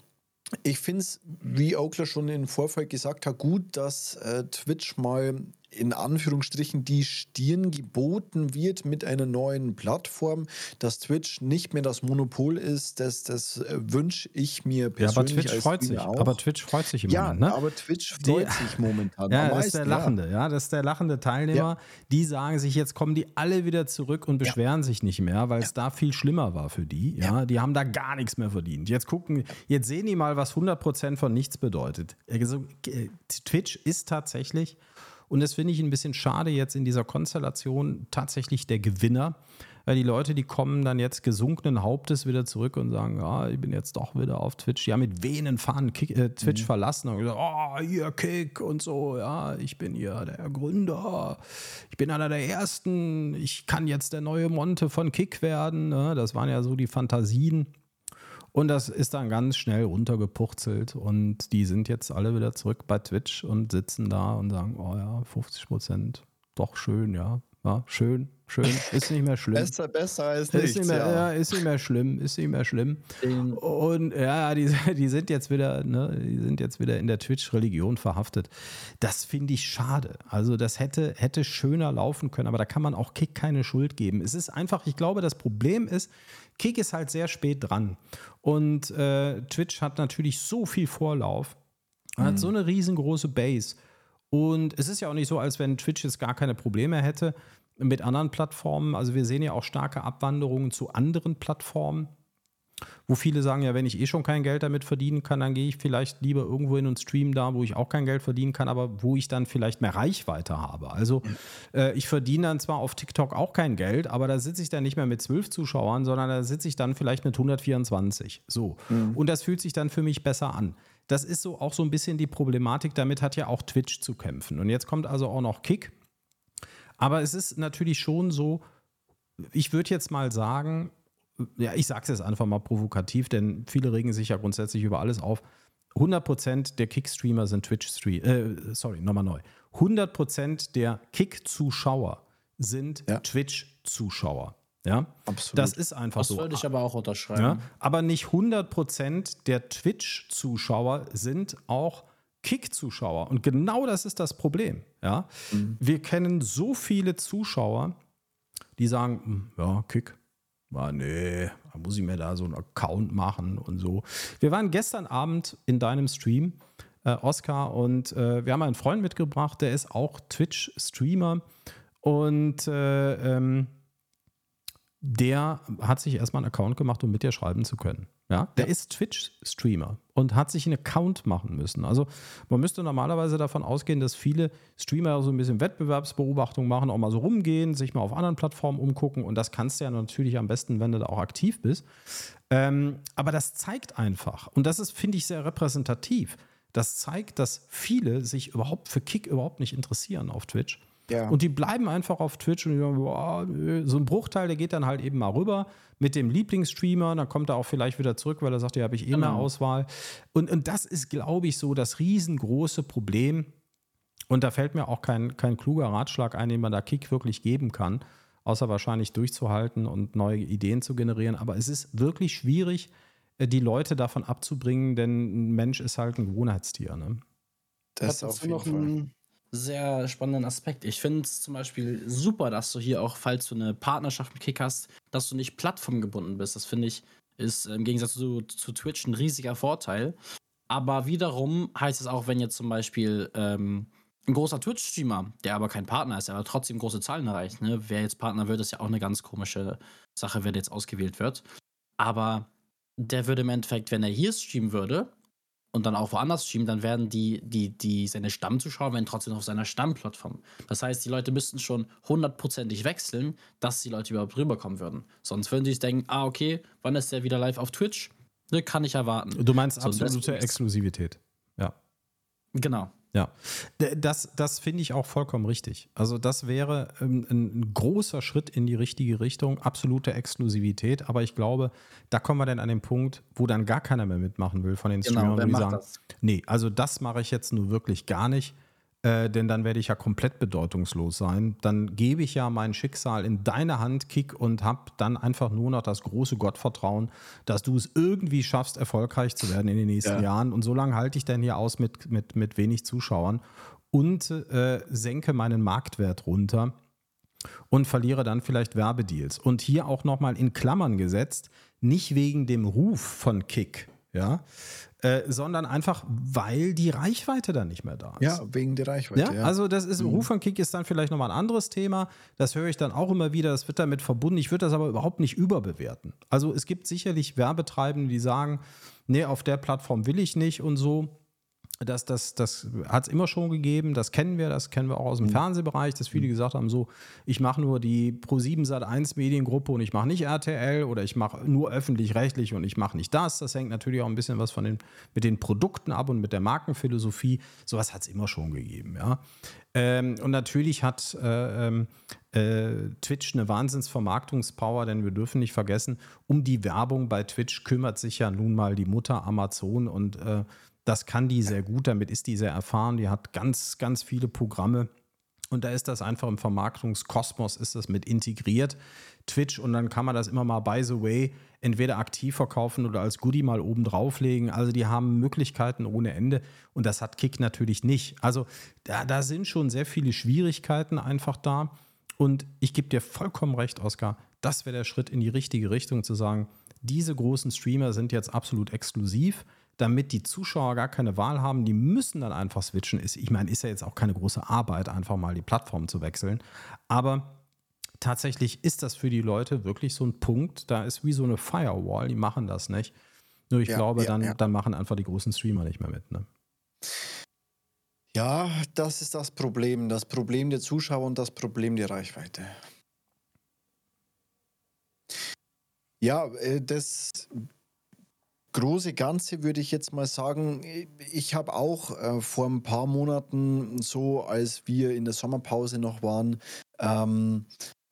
ich finde es, wie Oakler schon im Vorfeld gesagt hat, gut, dass äh, Twitch mal in Anführungsstrichen die Stirn geboten wird mit einer neuen Plattform, dass Twitch nicht mehr das Monopol ist, das, das äh, wünsche ich mir persönlich. Ja, aber Twitch freut sich. Auch. Aber Twitch freut sich im ja, Moment. Ne? aber Twitch freut die, sich momentan. [laughs] Ja, das ist der lachende, ja. ja. das ist der lachende Teilnehmer. Ja. Die sagen sich, jetzt kommen die alle wieder zurück und beschweren sich nicht mehr, weil es da viel schlimmer war für die. Ja, die haben da gar nichts mehr verdient. Jetzt gucken, jetzt sehen die mal, was 100% von nichts bedeutet. Also, Twitch ist tatsächlich und das finde ich ein bisschen schade jetzt in dieser Konstellation tatsächlich der Gewinner. Weil die Leute, die kommen dann jetzt gesunkenen Hauptes wieder zurück und sagen, ja, ich bin jetzt doch wieder auf Twitch. Die haben mit wehenden Fahnen Kick, äh, Twitch mhm. verlassen und gesagt, oh, hier Kick und so, ja, ich bin hier der Gründer, ich bin einer der Ersten, ich kann jetzt der neue Monte von Kick werden. Ne? Das waren ja so die Fantasien. Und das ist dann ganz schnell runtergepurzelt und die sind jetzt alle wieder zurück bei Twitch und sitzen da und sagen, oh ja, 50 Prozent, doch schön, ja. Ja, schön, schön, ist nicht mehr schlimm. besser, besser als nichts, ist nicht mehr, ja. ja. Ist nicht mehr schlimm, ist nicht mehr schlimm. Und ja, die, [laughs] die sind jetzt wieder, ne, die sind jetzt wieder in der Twitch-Religion verhaftet. Das finde ich schade. Also das hätte, hätte schöner laufen können, aber da kann man auch Kick keine Schuld geben. Es ist einfach, ich glaube, das Problem ist, Kick ist halt sehr spät dran. Und äh, Twitch hat natürlich so viel Vorlauf, mhm. hat so eine riesengroße Base. Und es ist ja auch nicht so, als wenn Twitch jetzt gar keine Probleme hätte mit anderen Plattformen. Also wir sehen ja auch starke Abwanderungen zu anderen Plattformen wo viele sagen, ja, wenn ich eh schon kein Geld damit verdienen kann, dann gehe ich vielleicht lieber irgendwo hin und stream da, wo ich auch kein Geld verdienen kann, aber wo ich dann vielleicht mehr Reichweite habe. Also äh, ich verdiene dann zwar auf TikTok auch kein Geld, aber da sitze ich dann nicht mehr mit zwölf Zuschauern, sondern da sitze ich dann vielleicht mit 124. So. Mhm. Und das fühlt sich dann für mich besser an. Das ist so auch so ein bisschen die Problematik. Damit hat ja auch Twitch zu kämpfen. Und jetzt kommt also auch noch Kick. Aber es ist natürlich schon so, ich würde jetzt mal sagen, ja, ich sage es jetzt einfach mal provokativ, denn viele regen sich ja grundsätzlich über alles auf. 100% der Kick-Streamer sind Twitch-Streamer, äh, sorry, nochmal neu. 100% der Kick-Zuschauer sind ja. Twitch-Zuschauer. Ja, absolut. Das ist einfach das so. Das würde ich aber auch unterschreiben. Ja? Aber nicht 100% der Twitch-Zuschauer sind auch Kick-Zuschauer. Und genau das ist das Problem. Ja? Mhm. Wir kennen so viele Zuschauer, die sagen, hm, ja, Kick, war, nee, da muss ich mir da so einen Account machen und so. Wir waren gestern Abend in deinem Stream, äh, Oscar, und äh, wir haben einen Freund mitgebracht, der ist auch Twitch-Streamer und äh, ähm, der hat sich erstmal einen Account gemacht, um mit dir schreiben zu können. Ja, der ja. ist Twitch-Streamer und hat sich einen Account machen müssen. Also man müsste normalerweise davon ausgehen, dass viele Streamer so ein bisschen Wettbewerbsbeobachtung machen, auch mal so rumgehen, sich mal auf anderen Plattformen umgucken und das kannst du ja natürlich am besten, wenn du da auch aktiv bist. Ähm, aber das zeigt einfach, und das ist, finde ich, sehr repräsentativ, das zeigt, dass viele sich überhaupt für Kick überhaupt nicht interessieren auf Twitch ja. Und die bleiben einfach auf Twitch und die sagen, boah, so ein Bruchteil, der geht dann halt eben mal rüber mit dem Lieblingsstreamer, dann kommt er auch vielleicht wieder zurück, weil er sagt, ja, habe ich eh genau. mehr Auswahl. Und, und das ist, glaube ich, so das riesengroße Problem. Und da fällt mir auch kein, kein kluger Ratschlag ein, den man da Kick wirklich geben kann, außer wahrscheinlich durchzuhalten und neue Ideen zu generieren. Aber es ist wirklich schwierig, äh, die Leute davon abzubringen, denn ein Mensch ist halt ein Gewohnheitstier. Ne? Das ist auf jeden Fall. Ein sehr spannenden Aspekt. Ich finde es zum Beispiel super, dass du hier auch, falls du eine Partnerschaft mit Kick hast, dass du nicht plattformgebunden bist. Das finde ich ist im Gegensatz zu, zu Twitch ein riesiger Vorteil. Aber wiederum heißt es auch, wenn jetzt zum Beispiel ähm, ein großer Twitch-Streamer, der aber kein Partner ist, aber trotzdem große Zahlen erreicht, ne? wer jetzt Partner wird, ist ja auch eine ganz komische Sache, wer jetzt ausgewählt wird. Aber der würde im Endeffekt, wenn er hier streamen würde, und dann auch woanders streamen, dann werden die, die, die seine Stammzuschauer werden trotzdem auf seiner Stammplattform. Das heißt, die Leute müssten schon hundertprozentig wechseln, dass die Leute überhaupt rüberkommen würden. Sonst würden sie sich denken, ah, okay, wann ist der wieder live auf Twitch? Ne, kann ich erwarten. Du meinst so, absolute Exklusivität. Ja. Genau. Ja, das, das finde ich auch vollkommen richtig. Also das wäre ein, ein, großer Schritt in die richtige Richtung, absolute Exklusivität. Aber ich glaube, da kommen wir dann an den Punkt, wo dann gar keiner mehr mitmachen will von den genau, Streamern, die sagen, das? nee, also das mache ich jetzt nur wirklich gar nicht. Äh, denn dann werde ich ja komplett bedeutungslos sein. Dann gebe ich ja mein Schicksal in deine Hand, Kick, und habe dann einfach nur noch das große Gottvertrauen, dass du es irgendwie schaffst, erfolgreich zu werden in den nächsten ja. Jahren. Und so lange halte ich dann hier aus mit, mit, mit wenig Zuschauern und äh, senke meinen Marktwert runter und verliere dann vielleicht Werbedeals. Und hier auch nochmal in Klammern gesetzt, nicht wegen dem Ruf von Kick, ja, äh, sondern einfach, weil die Reichweite dann nicht mehr da ist. Ja, wegen der Reichweite. Ja, ja. also das ist, mhm. Kick ist dann vielleicht nochmal ein anderes Thema. Das höre ich dann auch immer wieder. Das wird damit verbunden. Ich würde das aber überhaupt nicht überbewerten. Also es gibt sicherlich Werbetreibende, die sagen, nee, auf der Plattform will ich nicht und so. Das, das, das hat es immer schon gegeben, das kennen wir, das kennen wir auch aus dem mhm. Fernsehbereich, dass viele mhm. gesagt haben, so, ich mache nur die Pro7 Sat 1 Mediengruppe und ich mache nicht RTL oder ich mache nur öffentlich-rechtlich und ich mache nicht das. Das hängt natürlich auch ein bisschen was von den, mit den Produkten ab und mit der Markenphilosophie. Sowas hat es immer schon gegeben, ja. Ähm, und natürlich hat äh, ähm, äh, Twitch eine Wahnsinnsvermarktungspower, denn wir dürfen nicht vergessen, um die Werbung bei Twitch kümmert sich ja nun mal die Mutter Amazon und äh, das kann die sehr gut, damit ist die sehr erfahren. Die hat ganz, ganz viele Programme. Und da ist das einfach im Vermarktungskosmos, ist das mit integriert. Twitch und dann kann man das immer mal, by the way, entweder aktiv verkaufen oder als Goodie mal oben drauflegen. Also die haben Möglichkeiten ohne Ende und das hat Kick natürlich nicht. Also da, da sind schon sehr viele Schwierigkeiten einfach da. Und ich gebe dir vollkommen recht, Oskar, das wäre der Schritt in die richtige Richtung zu sagen, diese großen Streamer sind jetzt absolut exklusiv, damit die Zuschauer gar keine Wahl haben. Die müssen dann einfach switchen. ich meine, ist ja jetzt auch keine große Arbeit, einfach mal die Plattform zu wechseln. Aber tatsächlich ist das für die Leute wirklich so ein Punkt. Da ist wie so eine Firewall. Die machen das nicht. Nur ich ja, glaube, ja, dann, ja. dann machen einfach die großen Streamer nicht mehr mit. Ne? Ja, das ist das Problem. Das Problem der Zuschauer und das Problem der Reichweite. Ja, äh, das große Ganze würde ich jetzt mal sagen, ich habe auch äh, vor ein paar Monaten, so als wir in der Sommerpause noch waren, ähm,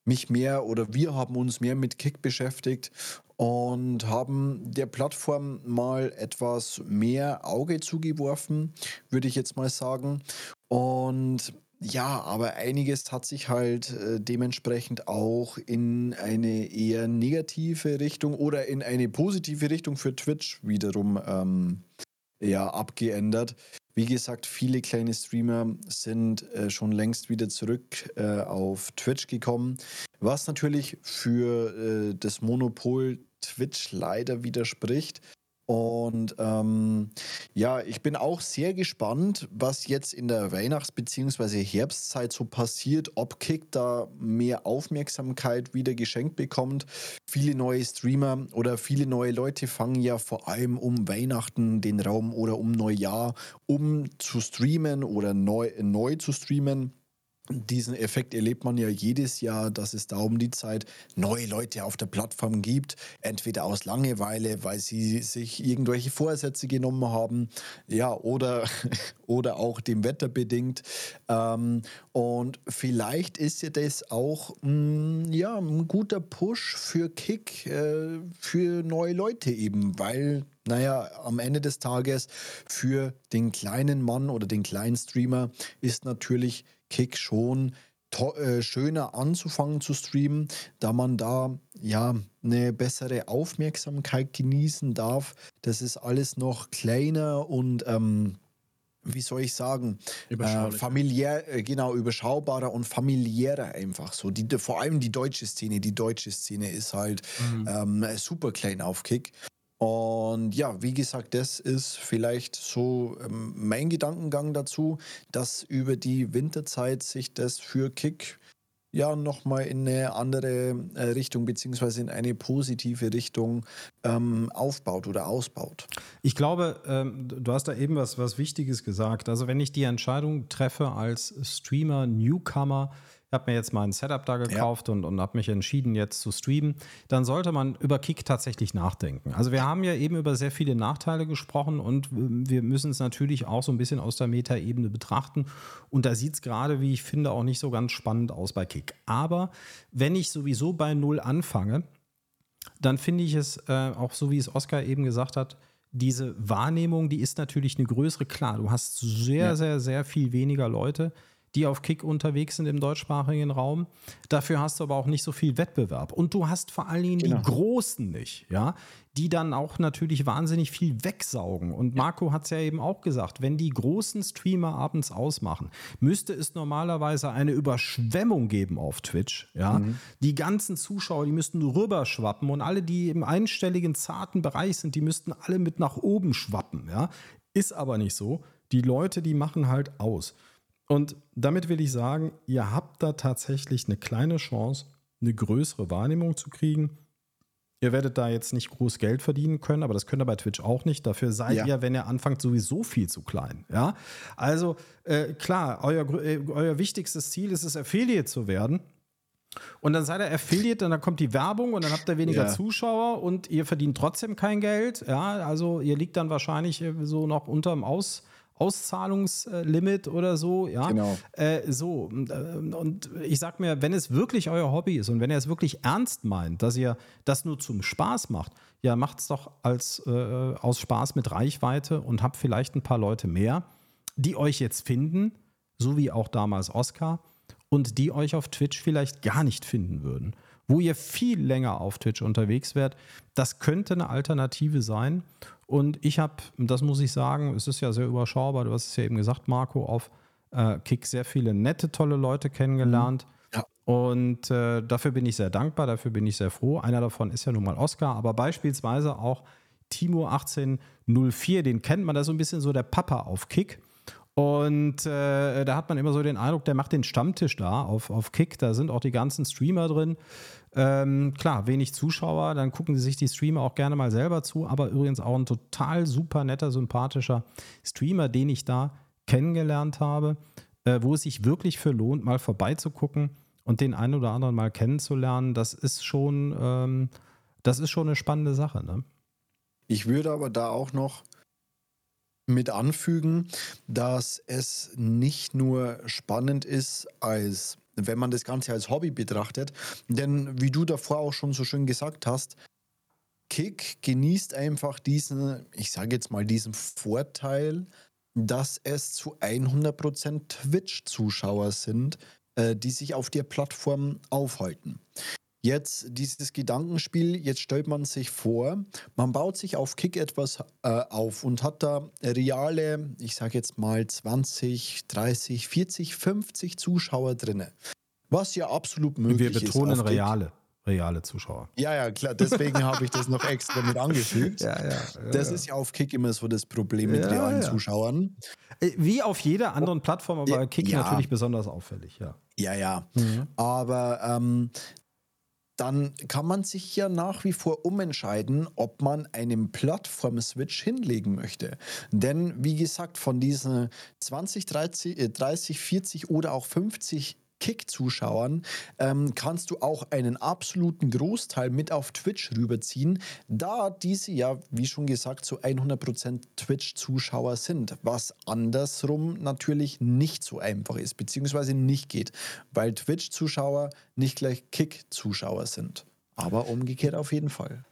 mich mehr oder wir haben uns mehr mit Kick beschäftigt und haben der Plattform mal etwas mehr Auge zugeworfen, würde ich jetzt mal sagen. Und ja, aber einiges hat sich halt äh, dementsprechend auch in eine eher negative Richtung oder in eine positive Richtung für Twitch wiederum ähm, ja, abgeändert. Wie gesagt, viele kleine Streamer sind äh, schon längst wieder zurück äh, auf Twitch gekommen, was natürlich für äh, das Monopol Twitch leider widerspricht. Und ähm, ja, ich bin auch sehr gespannt, was jetzt in der Weihnachts- bzw. Herbstzeit so passiert, ob Kick da mehr Aufmerksamkeit wieder geschenkt bekommt. Viele neue Streamer oder viele neue Leute fangen ja vor allem um Weihnachten den Raum oder um Neujahr um zu streamen oder neu, neu zu streamen diesen Effekt erlebt man ja jedes Jahr, dass es da um die Zeit neue Leute auf der Plattform gibt, entweder aus Langeweile, weil sie sich irgendwelche Vorsätze genommen haben, ja, oder, [laughs] oder auch dem Wetter bedingt. Ähm, und vielleicht ist ja das auch mm, ja, ein guter Push für Kick, äh, für neue Leute eben, weil naja, am Ende des Tages für den kleinen Mann oder den kleinen Streamer ist natürlich Kick schon äh, schöner anzufangen zu streamen, da man da ja eine bessere Aufmerksamkeit genießen darf. Das ist alles noch kleiner und ähm, wie soll ich sagen, äh, familiär, äh, genau, überschaubarer und familiärer einfach so. Die, vor allem die deutsche Szene, die deutsche Szene ist halt mhm. ähm, super klein auf Kick. Und ja, wie gesagt, das ist vielleicht so ähm, mein Gedankengang dazu, dass über die Winterzeit sich das für Kick ja nochmal in eine andere äh, Richtung beziehungsweise in eine positive Richtung ähm, aufbaut oder ausbaut. Ich glaube, ähm, du hast da eben was, was Wichtiges gesagt. Also wenn ich die Entscheidung treffe als Streamer, Newcomer, habe mir jetzt mal ein Setup da gekauft ja. und, und habe mich entschieden, jetzt zu streamen, dann sollte man über Kick tatsächlich nachdenken. Also wir haben ja eben über sehr viele Nachteile gesprochen und wir müssen es natürlich auch so ein bisschen aus der Metaebene betrachten. Und da sieht es gerade, wie ich finde, auch nicht so ganz spannend aus bei Kick. Aber wenn ich sowieso bei Null anfange, dann finde ich es äh, auch so, wie es Oskar eben gesagt hat, diese Wahrnehmung, die ist natürlich eine größere. Klar, du hast sehr, ja. sehr, sehr viel weniger Leute, die auf Kick unterwegs sind im deutschsprachigen Raum. Dafür hast du aber auch nicht so viel Wettbewerb. Und du hast vor allen Dingen genau. die Großen nicht, ja, die dann auch natürlich wahnsinnig viel wegsaugen. Und Marco hat es ja eben auch gesagt, wenn die großen Streamer abends ausmachen, müsste es normalerweise eine Überschwemmung geben auf Twitch. Ja? Mhm. Die ganzen Zuschauer, die müssten rüberschwappen und alle, die im einstelligen, zarten Bereich sind, die müssten alle mit nach oben schwappen. Ja? Ist aber nicht so. Die Leute, die machen halt aus. Und damit will ich sagen, ihr habt da tatsächlich eine kleine Chance, eine größere Wahrnehmung zu kriegen. Ihr werdet da jetzt nicht groß Geld verdienen können, aber das könnt ihr bei Twitch auch nicht. Dafür seid ja. ihr, wenn ihr anfangt, sowieso viel zu klein. Ja? Also äh, klar, euer, äh, euer wichtigstes Ziel ist es, Affiliate zu werden. Und dann seid ihr Affiliate und dann kommt die Werbung und dann habt ihr weniger ja. Zuschauer und ihr verdient trotzdem kein Geld. Ja, also ihr liegt dann wahrscheinlich äh, so noch unterm Aus, Auszahlungslimit oder so. Ja, genau. Äh, so. Und, äh, und ich sag mir, wenn es wirklich euer Hobby ist und wenn ihr es wirklich ernst meint, dass ihr das nur zum Spaß macht, ja, macht es doch als, äh, aus Spaß mit Reichweite und habt vielleicht ein paar Leute mehr, die euch jetzt finden, so wie auch damals Oscar, und die euch auf Twitch vielleicht gar nicht finden würden. Wo ihr viel länger auf Twitch unterwegs wärt, das könnte eine Alternative sein. Und ich habe, das muss ich sagen, es ist ja sehr überschaubar, du hast es ja eben gesagt, Marco, auf äh, Kick sehr viele nette, tolle Leute kennengelernt. Ja. Und äh, dafür bin ich sehr dankbar, dafür bin ich sehr froh. Einer davon ist ja nun mal Oscar, aber beispielsweise auch Timo 1804, den kennt man, da so ein bisschen so der Papa auf Kick. Und äh, da hat man immer so den Eindruck, der macht den Stammtisch da auf, auf Kick. Da sind auch die ganzen Streamer drin. Ähm, klar, wenig Zuschauer, dann gucken sie sich die Streamer auch gerne mal selber zu. Aber übrigens auch ein total super netter, sympathischer Streamer, den ich da kennengelernt habe, äh, wo es sich wirklich für lohnt, mal vorbeizugucken und den einen oder anderen mal kennenzulernen. Das ist schon, ähm, das ist schon eine spannende Sache. Ne? Ich würde aber da auch noch mit anfügen, dass es nicht nur spannend ist, als wenn man das Ganze als Hobby betrachtet, denn wie du davor auch schon so schön gesagt hast, Kick genießt einfach diesen, ich sage jetzt mal diesen Vorteil, dass es zu 100% Twitch-Zuschauer sind, äh, die sich auf der Plattform aufhalten. Jetzt dieses Gedankenspiel, jetzt stellt man sich vor, man baut sich auf Kick etwas äh, auf und hat da reale, ich sage jetzt mal 20, 30, 40, 50 Zuschauer drinne. Was ja absolut möglich ist. Wir betonen ist reale, reale Zuschauer. Ja, ja, klar, deswegen habe ich das noch extra mit angefügt. [laughs] Ja, ja, ja, das ist ja auf Kick immer so das Problem mit realen Zuschauern. Äh, wie auf jeder anderen Plattform, aber Kick natürlich besonders auffällig, ja. Ja, ja. Mhm. Aber ähm, dann kann man sich ja nach wie vor umentscheiden, ob man einen Plattform-Switch hinlegen möchte. Denn wie gesagt, von diesen 20, 30, 30 40 oder auch 50 Kick-Zuschauern ähm, kannst du auch einen absoluten Großteil mit auf Twitch rüberziehen, da diese ja, wie schon gesagt, zu 100% Twitch-Zuschauer sind, was andersrum natürlich nicht so einfach ist, beziehungsweise nicht geht, weil Twitch-Zuschauer nicht gleich Kick-Zuschauer sind. Aber umgekehrt auf jeden Fall.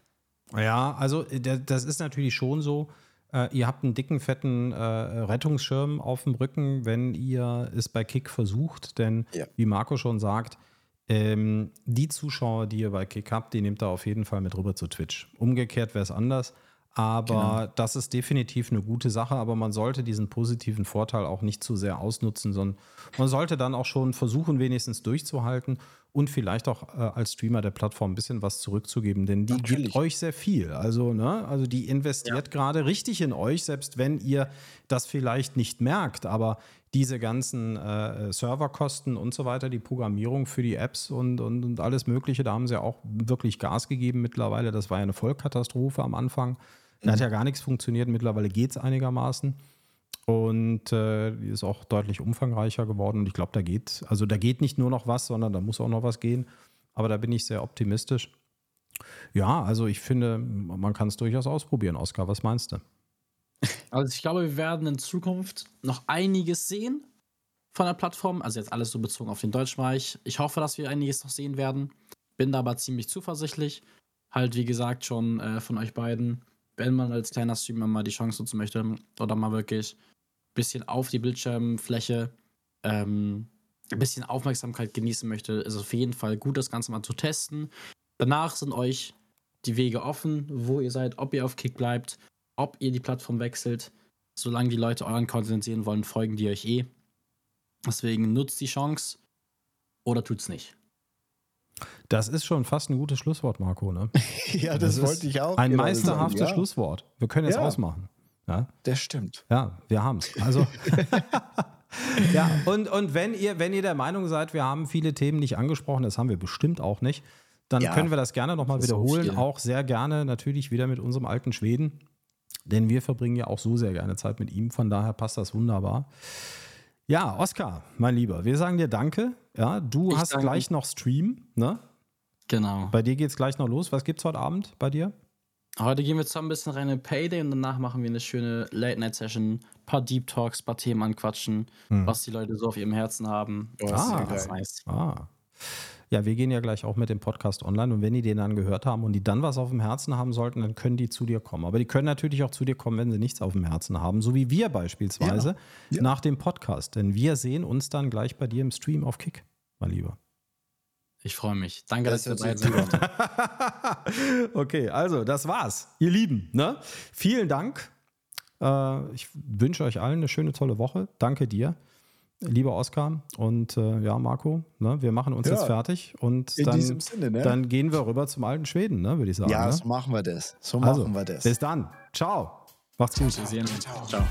Ja, also äh, das ist natürlich schon so. Äh, ihr habt einen dicken, fetten äh, Rettungsschirm auf dem Rücken, wenn ihr es bei Kick versucht. Denn, ja. wie Marco schon sagt, ähm, die Zuschauer, die ihr bei Kick habt, die nehmt ihr auf jeden Fall mit rüber zu Twitch. Umgekehrt wäre es anders. Aber genau. das ist definitiv eine gute Sache, aber man sollte diesen positiven Vorteil auch nicht zu sehr ausnutzen, sondern man sollte dann auch schon versuchen, wenigstens durchzuhalten und vielleicht auch äh, als Streamer der Plattform ein bisschen was zurückzugeben, denn die Natürlich. gibt euch sehr viel. Also, ne, also die investiert ja. gerade richtig in euch, selbst wenn ihr das vielleicht nicht merkt, aber diese ganzen äh, Serverkosten und so weiter, die Programmierung für die Apps und, und, und alles Mögliche, da haben sie auch wirklich Gas gegeben mittlerweile. Das war ja eine Vollkatastrophe am Anfang. Da hat ja gar nichts funktioniert. Mittlerweile geht es einigermaßen. Und äh, die ist auch deutlich umfangreicher geworden. Und ich glaube, da geht, also da geht nicht nur noch was, sondern da muss auch noch was gehen. Aber da bin ich sehr optimistisch. Ja, also ich finde, man kann es durchaus ausprobieren. Oskar, was meinst du? Also ich glaube, wir werden in Zukunft noch einiges sehen von der Plattform. Also jetzt alles so bezogen auf den Deutschmarkt. Ich hoffe, dass wir einiges noch sehen werden. Bin da aber ziemlich zuversichtlich. Halt, wie gesagt, schon äh, von euch beiden wenn man als kleiner Streamer mal die Chance nutzen möchte oder mal wirklich bisschen auf die Bildschirmfläche ähm, ein bisschen Aufmerksamkeit genießen möchte, ist es auf jeden Fall gut, das Ganze mal zu testen. Danach sind euch die Wege offen, wo ihr seid, ob ihr auf Kick bleibt, ob ihr die Plattform wechselt. Solange die Leute euren Content sehen wollen, folgen die euch eh. Deswegen nutzt die Chance oder tut's nicht. Das ist schon fast ein gutes Schlusswort, Marco. Ne? [laughs] ja, das, das wollte ich auch. Ein meisterhaftes ja. Schlusswort. Wir können jetzt ja. ausmachen. Ja? Das stimmt. Ja, wir haben es. Also. [laughs] ja, und, und wenn ihr, wenn ihr der Meinung seid, wir haben viele Themen nicht angesprochen, das haben wir bestimmt auch nicht, dann ja, können wir das gerne nochmal wiederholen. So auch sehr gerne natürlich wieder mit unserem alten Schweden. Denn wir verbringen ja auch so sehr gerne Zeit mit ihm. Von daher passt das wunderbar. Ja, Oskar, mein Lieber, wir sagen dir Danke. Ja, du ich hast danke. gleich noch Stream, ne? Genau. Bei dir geht es gleich noch los. Was gibt's heute Abend bei dir? Heute gehen wir zusammen ein bisschen rein in Payday und danach machen wir eine schöne Late-Night-Session, ein paar Deep Talks, ein paar Themen anquatschen, hm. was die Leute so auf ihrem Herzen haben. Oh, ah, das ist nice. Ah. Ja, wir gehen ja gleich auch mit dem Podcast online und wenn die den dann gehört haben und die dann was auf dem Herzen haben sollten, dann können die zu dir kommen. Aber die können natürlich auch zu dir kommen, wenn sie nichts auf dem Herzen haben, so wie wir beispielsweise ja. Ja. nach dem Podcast. Denn wir sehen uns dann gleich bei dir im Stream auf Kick, mein Lieber. Ich freue mich. Danke, das dass ihr dabei seid. [laughs] okay, also das war's, ihr Lieben. Ne? Vielen Dank. Äh, ich wünsche euch allen eine schöne, tolle Woche. Danke dir. lieber Oskar und äh, ja, Marco, ne, wir machen uns Ja. jetzt fertig und In dann, diesem Sinne, ne? dann gehen wir rüber zum alten Schweden, ne, würde ich sagen. ja, ne? so machen wir das. So also, machen wir das. bis dann. Ciao. Macht's gut. Wir sehen uns. Ciao.